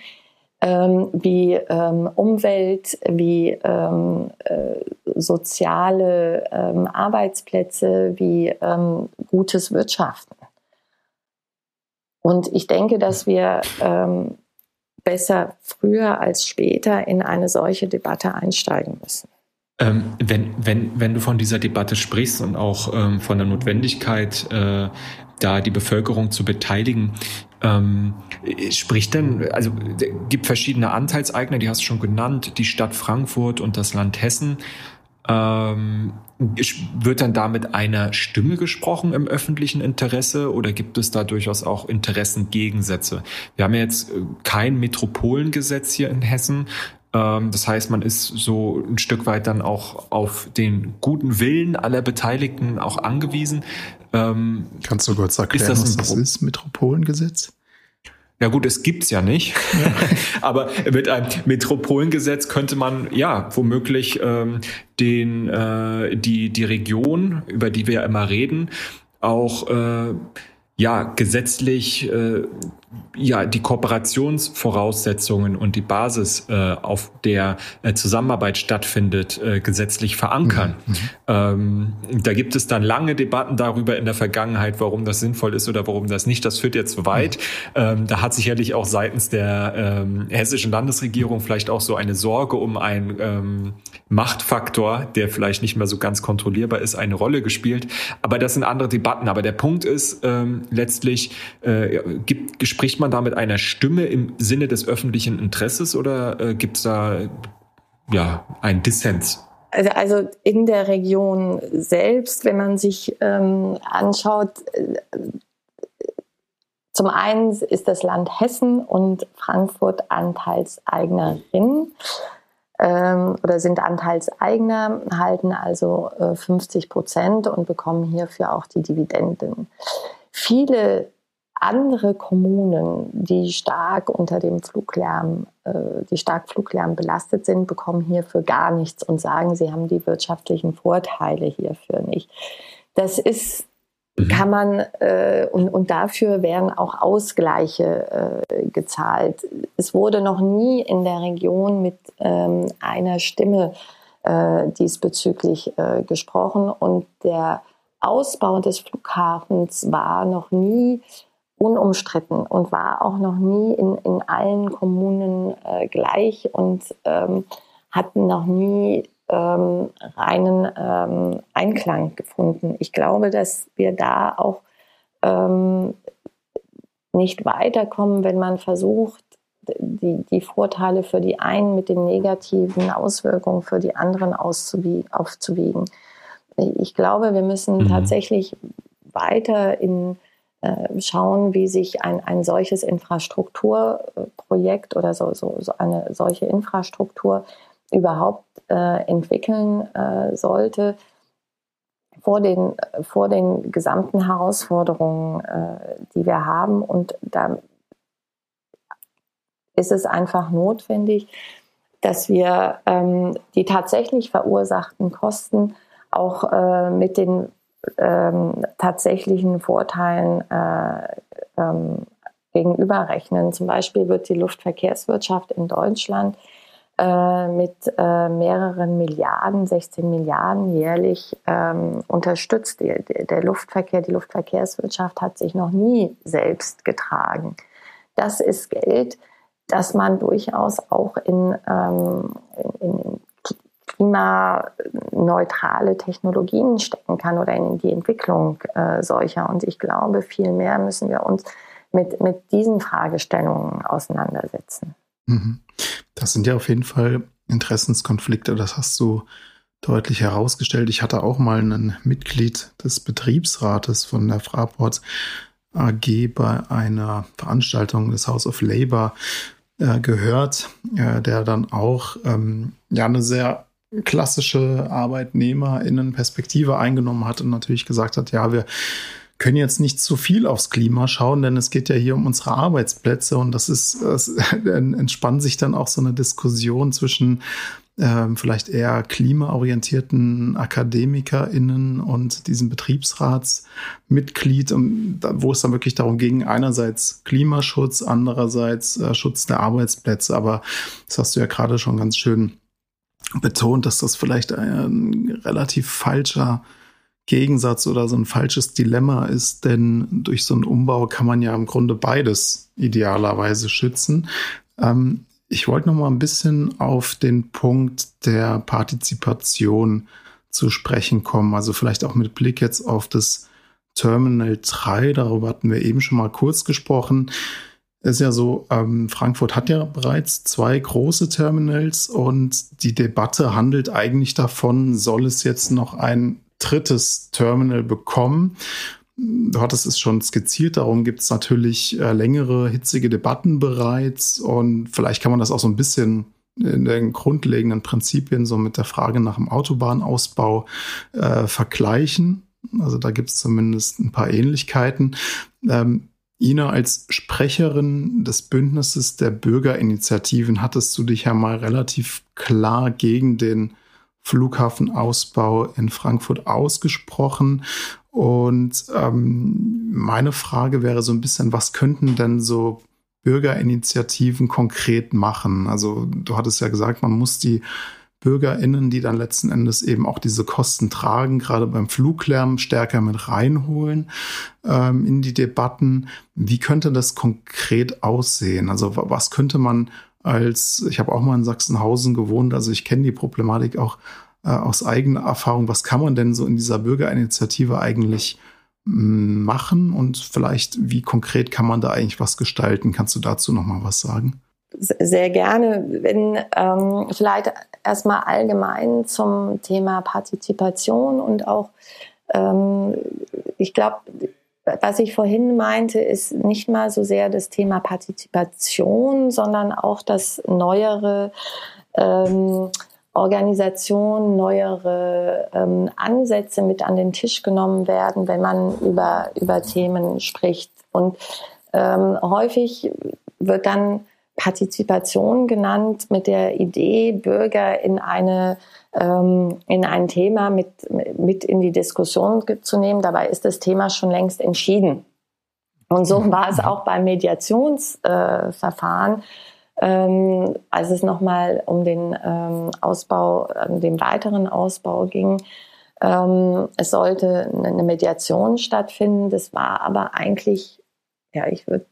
S3: ähm, wie ähm, Umwelt, wie ähm, äh, soziale ähm, Arbeitsplätze, wie ähm, gutes Wirtschaften. Und ich denke, dass wir ähm, besser früher als später in eine solche Debatte einsteigen müssen.
S2: Ähm, wenn, wenn, wenn du von dieser Debatte sprichst und auch ähm, von der Notwendigkeit, äh, da die Bevölkerung zu beteiligen, ähm, spricht denn, also gibt verschiedene Anteilseigner, die hast du schon genannt, die Stadt Frankfurt und das Land Hessen. Ähm, wird dann damit einer Stimme gesprochen im öffentlichen Interesse oder gibt es da durchaus auch Interessengegensätze? Wir haben ja jetzt äh, kein Metropolengesetz hier in Hessen, ähm, das heißt, man ist so ein Stück weit dann auch auf den guten Willen aller Beteiligten auch angewiesen.
S1: Ähm, Kannst du kurz erklären, das was das ist, Metropolengesetz?
S2: Ja gut, es gibt's ja nicht. Ja. Aber mit einem Metropolengesetz könnte man ja womöglich ähm, den äh, die die Region, über die wir ja immer reden, auch äh, ja gesetzlich äh, ja die Kooperationsvoraussetzungen und die Basis, äh, auf der äh, Zusammenarbeit stattfindet, äh, gesetzlich verankern. Mhm. mhm. Ähm, da gibt es dann lange Debatten darüber in der Vergangenheit, warum das sinnvoll ist oder warum das nicht. Das führt jetzt zu weit. Mhm. Ähm, da hat sicherlich auch seitens der ähm, hessischen Landesregierung vielleicht auch so eine Sorge um einen ähm, Machtfaktor, der vielleicht nicht mehr so ganz kontrollierbar ist, eine Rolle gespielt. Aber das sind andere Debatten. Aber der Punkt ist ähm, letztlich äh, gibt spricht man da mit einer Stimme im Sinne des öffentlichen Interesses oder äh, gibt es da ja einen Dissens?
S3: Also, also in der Region selbst, wenn man sich ähm, anschaut, äh, zum einen ist das Land Hessen und Frankfurt Anteilseignerin ähm, oder sind Anteilseigner, halten also äh, 50 Prozent und bekommen hierfür auch die Dividenden. Viele andere Kommunen, die stark unter dem Fluglärm, äh, die stark Fluglärm belastet sind, bekommen hierfür gar nichts und sagen, sie haben die wirtschaftlichen Vorteile hierfür nicht. Das ist mhm. kann man äh, und, und dafür werden auch Ausgleiche äh, gezahlt. Es wurde noch nie in der Region mit ähm, einer Stimme äh, diesbezüglich äh, gesprochen und der Ausbau des Flughafens war noch nie unumstritten und war auch noch nie in, in allen Kommunen äh, gleich und ähm, hatten noch nie ähm, reinen ähm, Einklang gefunden. Ich glaube, dass wir da auch ähm, nicht weiterkommen, wenn man versucht, die, die Vorteile für die einen mit den negativen Auswirkungen für die anderen aufzuwiegen. Ich glaube, wir müssen mhm. tatsächlich weiter in schauen, wie sich ein, ein solches Infrastrukturprojekt oder so, so, so eine solche Infrastruktur überhaupt äh, entwickeln äh, sollte vor den, vor den gesamten Herausforderungen, äh, die wir haben. Und da ist es einfach notwendig, dass wir ähm, die tatsächlich verursachten Kosten auch äh, mit den ähm, tatsächlichen Vorteilen äh, ähm, gegenüberrechnen. Zum Beispiel wird die Luftverkehrswirtschaft in Deutschland äh, mit äh, mehreren Milliarden, 16 Milliarden jährlich ähm, unterstützt. Der, der Luftverkehr, die Luftverkehrswirtschaft hat sich noch nie selbst getragen. Das ist Geld, das man durchaus auch in, ähm, in, in klimaneutrale Technologien stecken kann oder in die Entwicklung äh, solcher. Und ich glaube, viel mehr müssen wir uns mit, mit diesen Fragestellungen auseinandersetzen.
S1: Mhm. Das sind ja auf jeden Fall Interessenskonflikte, das hast du deutlich herausgestellt. Ich hatte auch mal ein Mitglied des Betriebsrates von der Fraport AG bei einer Veranstaltung des House of Labour äh, gehört, äh, der dann auch ähm, ja eine sehr klassische Arbeitnehmerinnenperspektive eingenommen hat und natürlich gesagt hat, ja, wir können jetzt nicht zu viel aufs Klima schauen, denn es geht ja hier um unsere Arbeitsplätze und das ist, es entspannt sich dann auch so eine Diskussion zwischen ähm, vielleicht eher klimaorientierten AkademikerInnen und diesem Betriebsratsmitglied, wo es dann wirklich darum ging, einerseits Klimaschutz, andererseits äh, Schutz der Arbeitsplätze. Aber das hast du ja gerade schon ganz schön betont, dass das vielleicht ein relativ falscher Gegensatz oder so ein falsches Dilemma ist, denn durch so einen Umbau kann man ja im Grunde beides idealerweise schützen. Ähm, ich wollte noch mal ein bisschen auf den Punkt der Partizipation zu sprechen kommen, also vielleicht auch mit Blick jetzt auf das Terminal 3, darüber hatten wir eben schon mal kurz gesprochen ist ja so, ähm, Frankfurt hat ja bereits zwei große Terminals und die Debatte handelt eigentlich davon, soll es jetzt noch ein drittes Terminal bekommen? Du hattest es schon skizziert, darum gibt es natürlich äh, längere, hitzige Debatten bereits und vielleicht kann man das auch so ein bisschen in den grundlegenden Prinzipien so mit der Frage nach dem Autobahnausbau äh, vergleichen. Also da gibt es zumindest ein paar Ähnlichkeiten. Ähm, Ina, als Sprecherin des Bündnisses der Bürgerinitiativen hattest du dich ja mal relativ klar gegen den Flughafenausbau in Frankfurt ausgesprochen. Und ähm, meine Frage wäre so ein bisschen, was könnten denn so Bürgerinitiativen konkret machen? Also du hattest ja gesagt, man muss die BürgerInnen, die dann letzten Endes eben auch diese Kosten tragen, gerade beim Fluglärm stärker mit reinholen ähm, in die Debatten. Wie könnte das konkret aussehen? Also was könnte man als, ich habe auch mal in Sachsenhausen gewohnt, also ich kenne die Problematik auch äh, aus eigener Erfahrung. Was kann man denn so in dieser Bürgerinitiative eigentlich machen und vielleicht, wie konkret kann man da eigentlich was gestalten? Kannst du dazu noch mal was sagen?
S3: Sehr gerne. Wenn ähm, vielleicht erstmal allgemein zum Thema Partizipation und auch, ähm, ich glaube, was ich vorhin meinte, ist nicht mal so sehr das Thema Partizipation, sondern auch das neuere ähm, Organisation, neuere ähm, Ansätze mit an den Tisch genommen werden, wenn man über, über Themen spricht. Und ähm, häufig wird dann Partizipation genannt mit der Idee, Bürger in eine ähm, in ein Thema mit, mit in die Diskussion zu nehmen. Dabei ist das Thema schon längst entschieden. Und so war es auch beim Mediationsverfahren. Äh, ähm, als es nochmal um den ähm, Ausbau, äh, den weiteren Ausbau ging. Ähm, es sollte eine Mediation stattfinden. Das war aber eigentlich, ja, ich würde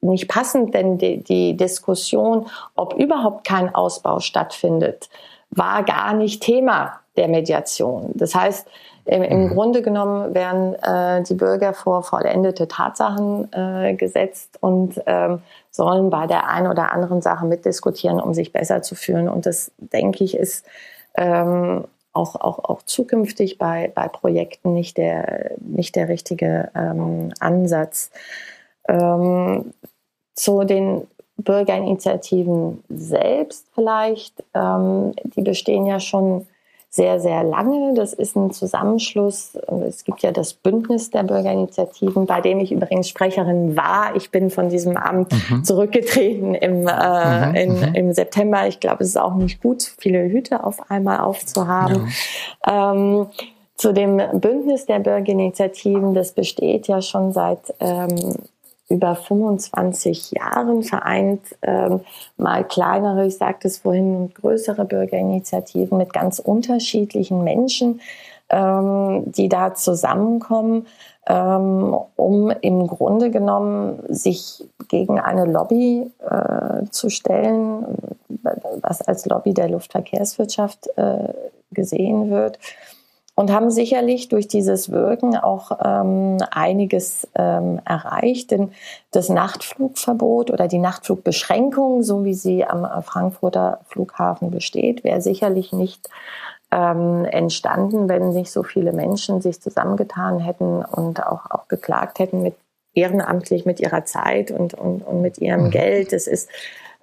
S3: nicht passend, denn die, die Diskussion, ob überhaupt kein Ausbau stattfindet, war gar nicht Thema der Mediation. Das heißt, im, im mhm. Grunde genommen werden äh, die Bürger vor vollendete Tatsachen äh, gesetzt und ähm, sollen bei der einen oder anderen Sache mitdiskutieren, um sich besser zu fühlen. Und das, denke ich, ist ähm, auch, auch, auch zukünftig bei, bei Projekten nicht der, nicht der richtige ähm, Ansatz. Ähm, zu den Bürgerinitiativen selbst vielleicht, ähm, die bestehen ja schon sehr, sehr lange. Das ist ein Zusammenschluss. Es gibt ja das Bündnis der Bürgerinitiativen, bei dem ich übrigens Sprecherin war. Ich bin von diesem Amt mhm. zurückgetreten im, äh, mhm. in, mhm. im September. Ich glaube, es ist auch nicht gut, viele Hüte auf einmal aufzuhaben. Ja. Ähm, zu dem Bündnis der Bürgerinitiativen, das besteht ja schon seit ähm, über 25 Jahren vereint ähm, mal kleinere, ich sagte es vorhin, größere Bürgerinitiativen mit ganz unterschiedlichen Menschen, ähm, die da zusammenkommen, ähm, um im Grunde genommen sich gegen eine Lobby äh, zu stellen, was als Lobby der Luftverkehrswirtschaft äh, gesehen wird und haben sicherlich durch dieses Wirken auch ähm, einiges ähm, erreicht. Denn das Nachtflugverbot oder die Nachtflugbeschränkung, so wie sie am Frankfurter Flughafen besteht, wäre sicherlich nicht ähm, entstanden, wenn nicht so viele Menschen sich zusammengetan hätten und auch, auch geklagt hätten mit ehrenamtlich mit ihrer Zeit und, und, und mit ihrem mhm. Geld. Das ist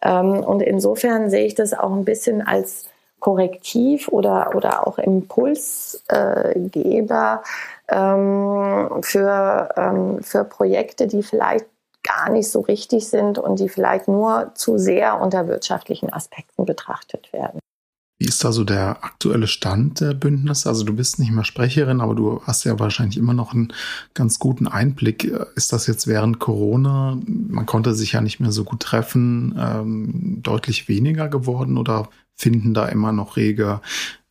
S3: ähm, und insofern sehe ich das auch ein bisschen als Korrektiv oder, oder auch Impulsgeber ähm, für, ähm, für Projekte, die vielleicht gar nicht so richtig sind und die vielleicht nur zu sehr unter wirtschaftlichen Aspekten betrachtet werden.
S1: Wie ist da so der aktuelle Stand der Bündnisse? Also du bist nicht mehr Sprecherin, aber du hast ja wahrscheinlich immer noch einen ganz guten Einblick. Ist das jetzt während Corona, man konnte sich ja nicht mehr so gut treffen, ähm, deutlich weniger geworden oder finden da immer noch rege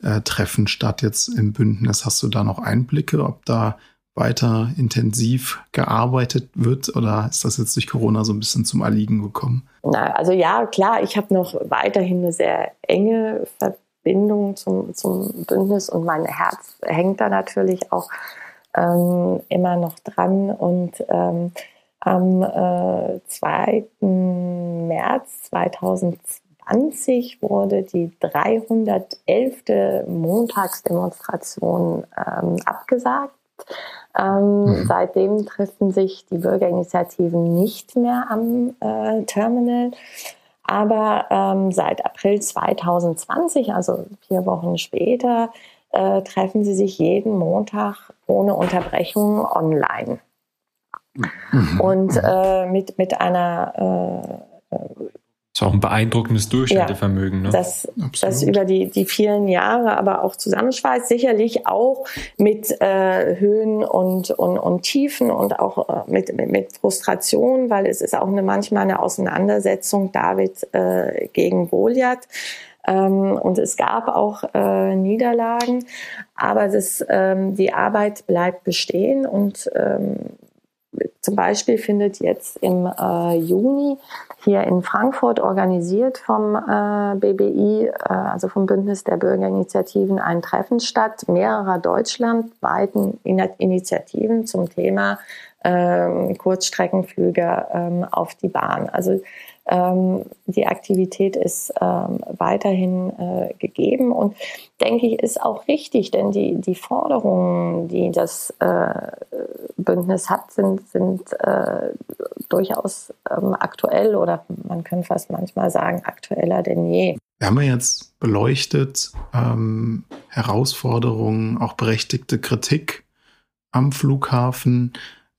S1: äh, Treffen statt jetzt im Bündnis? Hast du da noch Einblicke, ob da weiter intensiv gearbeitet wird oder ist das jetzt durch Corona so ein bisschen zum Erliegen gekommen?
S3: Na, also ja, klar, ich habe noch weiterhin eine sehr enge Verbindung zum, zum Bündnis und mein Herz hängt da natürlich auch ähm, immer noch dran und ähm, am äh, 2. März 2020 wurde die 311. Montagsdemonstration ähm, abgesagt. Ähm, mhm. Seitdem treffen sich die Bürgerinitiativen nicht mehr am äh, Terminal. Aber ähm, seit April 2020, also vier Wochen später, äh, treffen sie sich jeden Montag ohne Unterbrechung online. Mhm. Und äh, mit, mit einer äh,
S2: das ist auch ein beeindruckendes Durchhaltevermögen.
S3: Ja, ne? das, das über die, die vielen Jahre aber auch zusammenschweißt. Sicherlich auch mit äh, Höhen und, und, und Tiefen und auch äh, mit, mit, mit Frustration, weil es ist auch eine, manchmal eine Auseinandersetzung David äh, gegen Goliath. Ähm, und es gab auch äh, Niederlagen, aber das, ähm, die Arbeit bleibt bestehen und ähm, zum Beispiel findet jetzt im äh, Juni hier in Frankfurt organisiert vom äh, BBI, äh, also vom Bündnis der Bürgerinitiativen, ein Treffen statt mehrerer deutschlandweiten Initiativen zum Thema ähm, Kurzstreckenflüge ähm, auf die Bahn. Also ähm, die Aktivität ist ähm, weiterhin äh, gegeben und denke ich ist auch richtig, denn die, die Forderungen, die das äh, Bündnis hat, sind, sind äh, durchaus ähm, aktuell oder man kann fast manchmal sagen aktueller denn je.
S1: Wir haben ja jetzt beleuchtet ähm, Herausforderungen, auch berechtigte Kritik am Flughafen.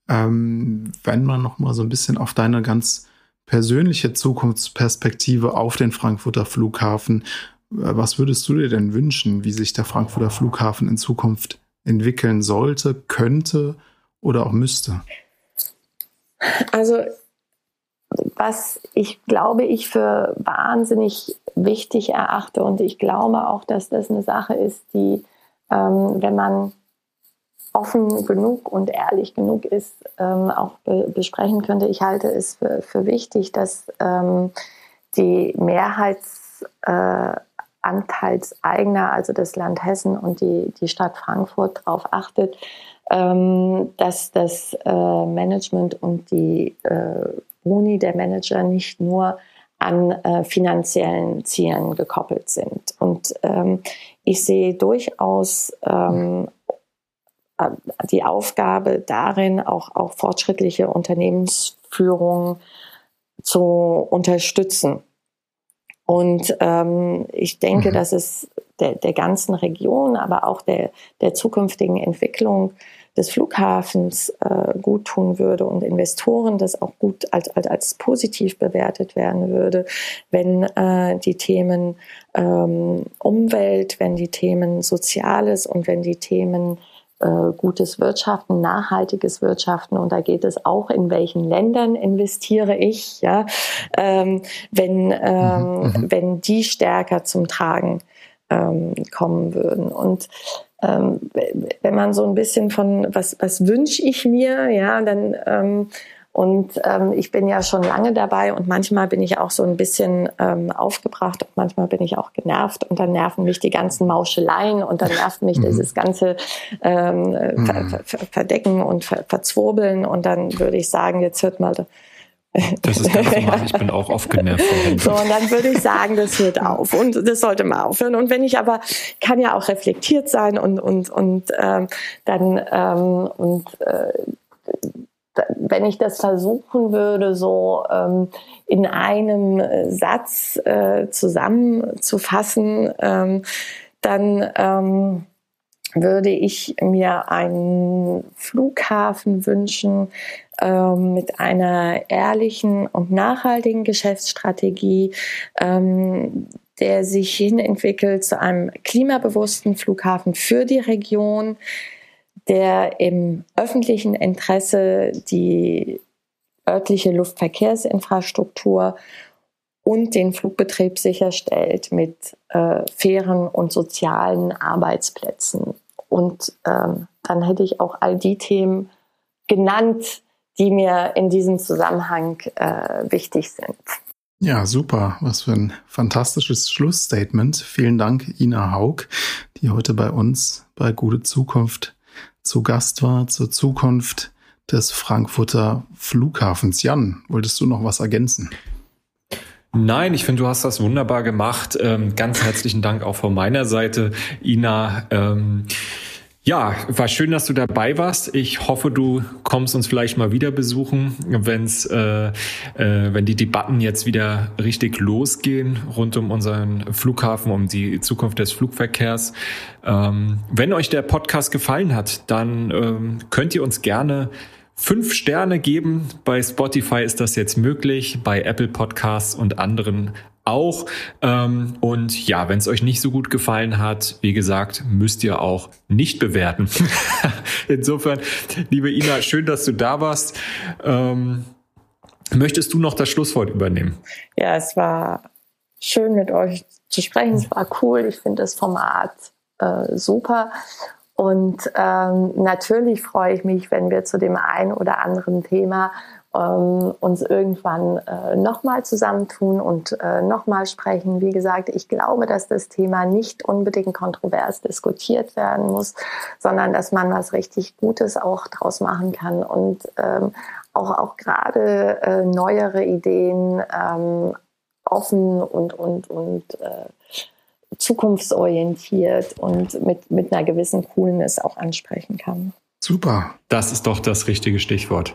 S1: Ähm, wenn man noch mal so ein bisschen auf deine ganz persönliche Zukunftsperspektive auf den Frankfurter Flughafen, äh, was würdest du dir denn wünschen, wie sich der Frankfurter Flughafen in Zukunft entwickeln sollte, könnte oder auch müsste?
S3: Also was ich glaube, ich für wahnsinnig wichtig erachte und ich glaube auch, dass das eine Sache ist, die, ähm, wenn man offen genug und ehrlich genug ist, ähm, auch be besprechen könnte. Ich halte es für, für wichtig, dass ähm, die Mehrheitsanteilseigner, äh, also das Land Hessen und die, die Stadt Frankfurt, darauf achtet, ähm, dass das äh, Management und die äh, Boni der Manager nicht nur an äh, finanziellen Zielen gekoppelt sind. Und ähm, ich sehe durchaus ähm, äh, die Aufgabe darin, auch, auch fortschrittliche Unternehmensführung zu unterstützen. Und ähm, ich denke, mhm. dass es der, der ganzen Region, aber auch der, der zukünftigen Entwicklung des Flughafens äh, gut tun würde und Investoren das auch gut als, als, als positiv bewertet werden würde, wenn äh, die Themen ähm, Umwelt, wenn die Themen Soziales und wenn die Themen äh, gutes Wirtschaften, nachhaltiges Wirtschaften und da geht es auch, in welchen Ländern investiere ich, ja, ähm, wenn, ähm, mhm. mhm. wenn die stärker zum Tragen ähm, kommen würden. Und ähm, wenn man so ein bisschen von was, was wünsche ich mir, ja, dann ähm, und ähm, ich bin ja schon lange dabei und manchmal bin ich auch so ein bisschen ähm, aufgebracht und manchmal bin ich auch genervt und dann nerven mich die ganzen Mauscheleien und dann nervt mich mhm. dieses ganze ähm, mhm. ver ver Verdecken und ver Verzwurbeln und dann würde ich sagen, jetzt hört mal
S2: das ist ganz normal. Ich bin auch oft genervt.
S3: So, und dann würde ich sagen, das hört auf. Und das sollte mal aufhören. Und wenn ich aber, kann ja auch reflektiert sein und, und, und ähm, dann ähm, und äh, wenn ich das versuchen würde, so ähm, in einem äh, Satz äh, zusammenzufassen, ähm, dann ähm, würde ich mir einen Flughafen wünschen ähm, mit einer ehrlichen und nachhaltigen Geschäftsstrategie, ähm, der sich hin entwickelt zu einem klimabewussten Flughafen für die Region, der im öffentlichen Interesse die örtliche Luftverkehrsinfrastruktur und den Flugbetrieb sicherstellt mit äh, fairen und sozialen Arbeitsplätzen. Und ähm, dann hätte ich auch all die Themen genannt, die mir in diesem Zusammenhang äh, wichtig sind.
S1: Ja, super. Was für ein fantastisches Schlussstatement. Vielen Dank, Ina Haug, die heute bei uns bei Gute Zukunft zu Gast war zur Zukunft des Frankfurter Flughafens. Jan, wolltest du noch was ergänzen?
S2: Nein, ich finde, du hast das wunderbar gemacht. Ähm, ganz herzlichen Dank auch von meiner Seite, Ina. Ähm, ja, war schön, dass du dabei warst. Ich hoffe, du kommst uns vielleicht mal wieder besuchen, wenn's, äh, äh, wenn die Debatten jetzt wieder richtig losgehen rund um unseren Flughafen, um die Zukunft des Flugverkehrs. Ähm, wenn euch der Podcast gefallen hat, dann ähm, könnt ihr uns gerne fünf Sterne geben. Bei Spotify ist das jetzt möglich, bei Apple Podcasts und anderen auch. Ähm, und ja, wenn es euch nicht so gut gefallen hat, wie gesagt, müsst ihr auch nicht bewerten. Insofern, liebe Ina, schön, dass du da warst. Ähm, möchtest du noch das Schlusswort übernehmen?
S3: Ja, es war schön mit euch zu sprechen. Es war cool. Ich finde das Format äh, super. Und ähm, natürlich freue ich mich, wenn wir zu dem einen oder anderen Thema ähm, uns irgendwann äh, nochmal zusammentun und äh, nochmal sprechen. Wie gesagt, ich glaube, dass das Thema nicht unbedingt kontrovers diskutiert werden muss, sondern dass man was richtig Gutes auch draus machen kann und ähm, auch, auch gerade äh, neuere Ideen ähm, offen und, und, und äh, zukunftsorientiert und mit, mit einer gewissen Coolness auch ansprechen kann.
S1: Super.
S2: Das ist doch das richtige Stichwort.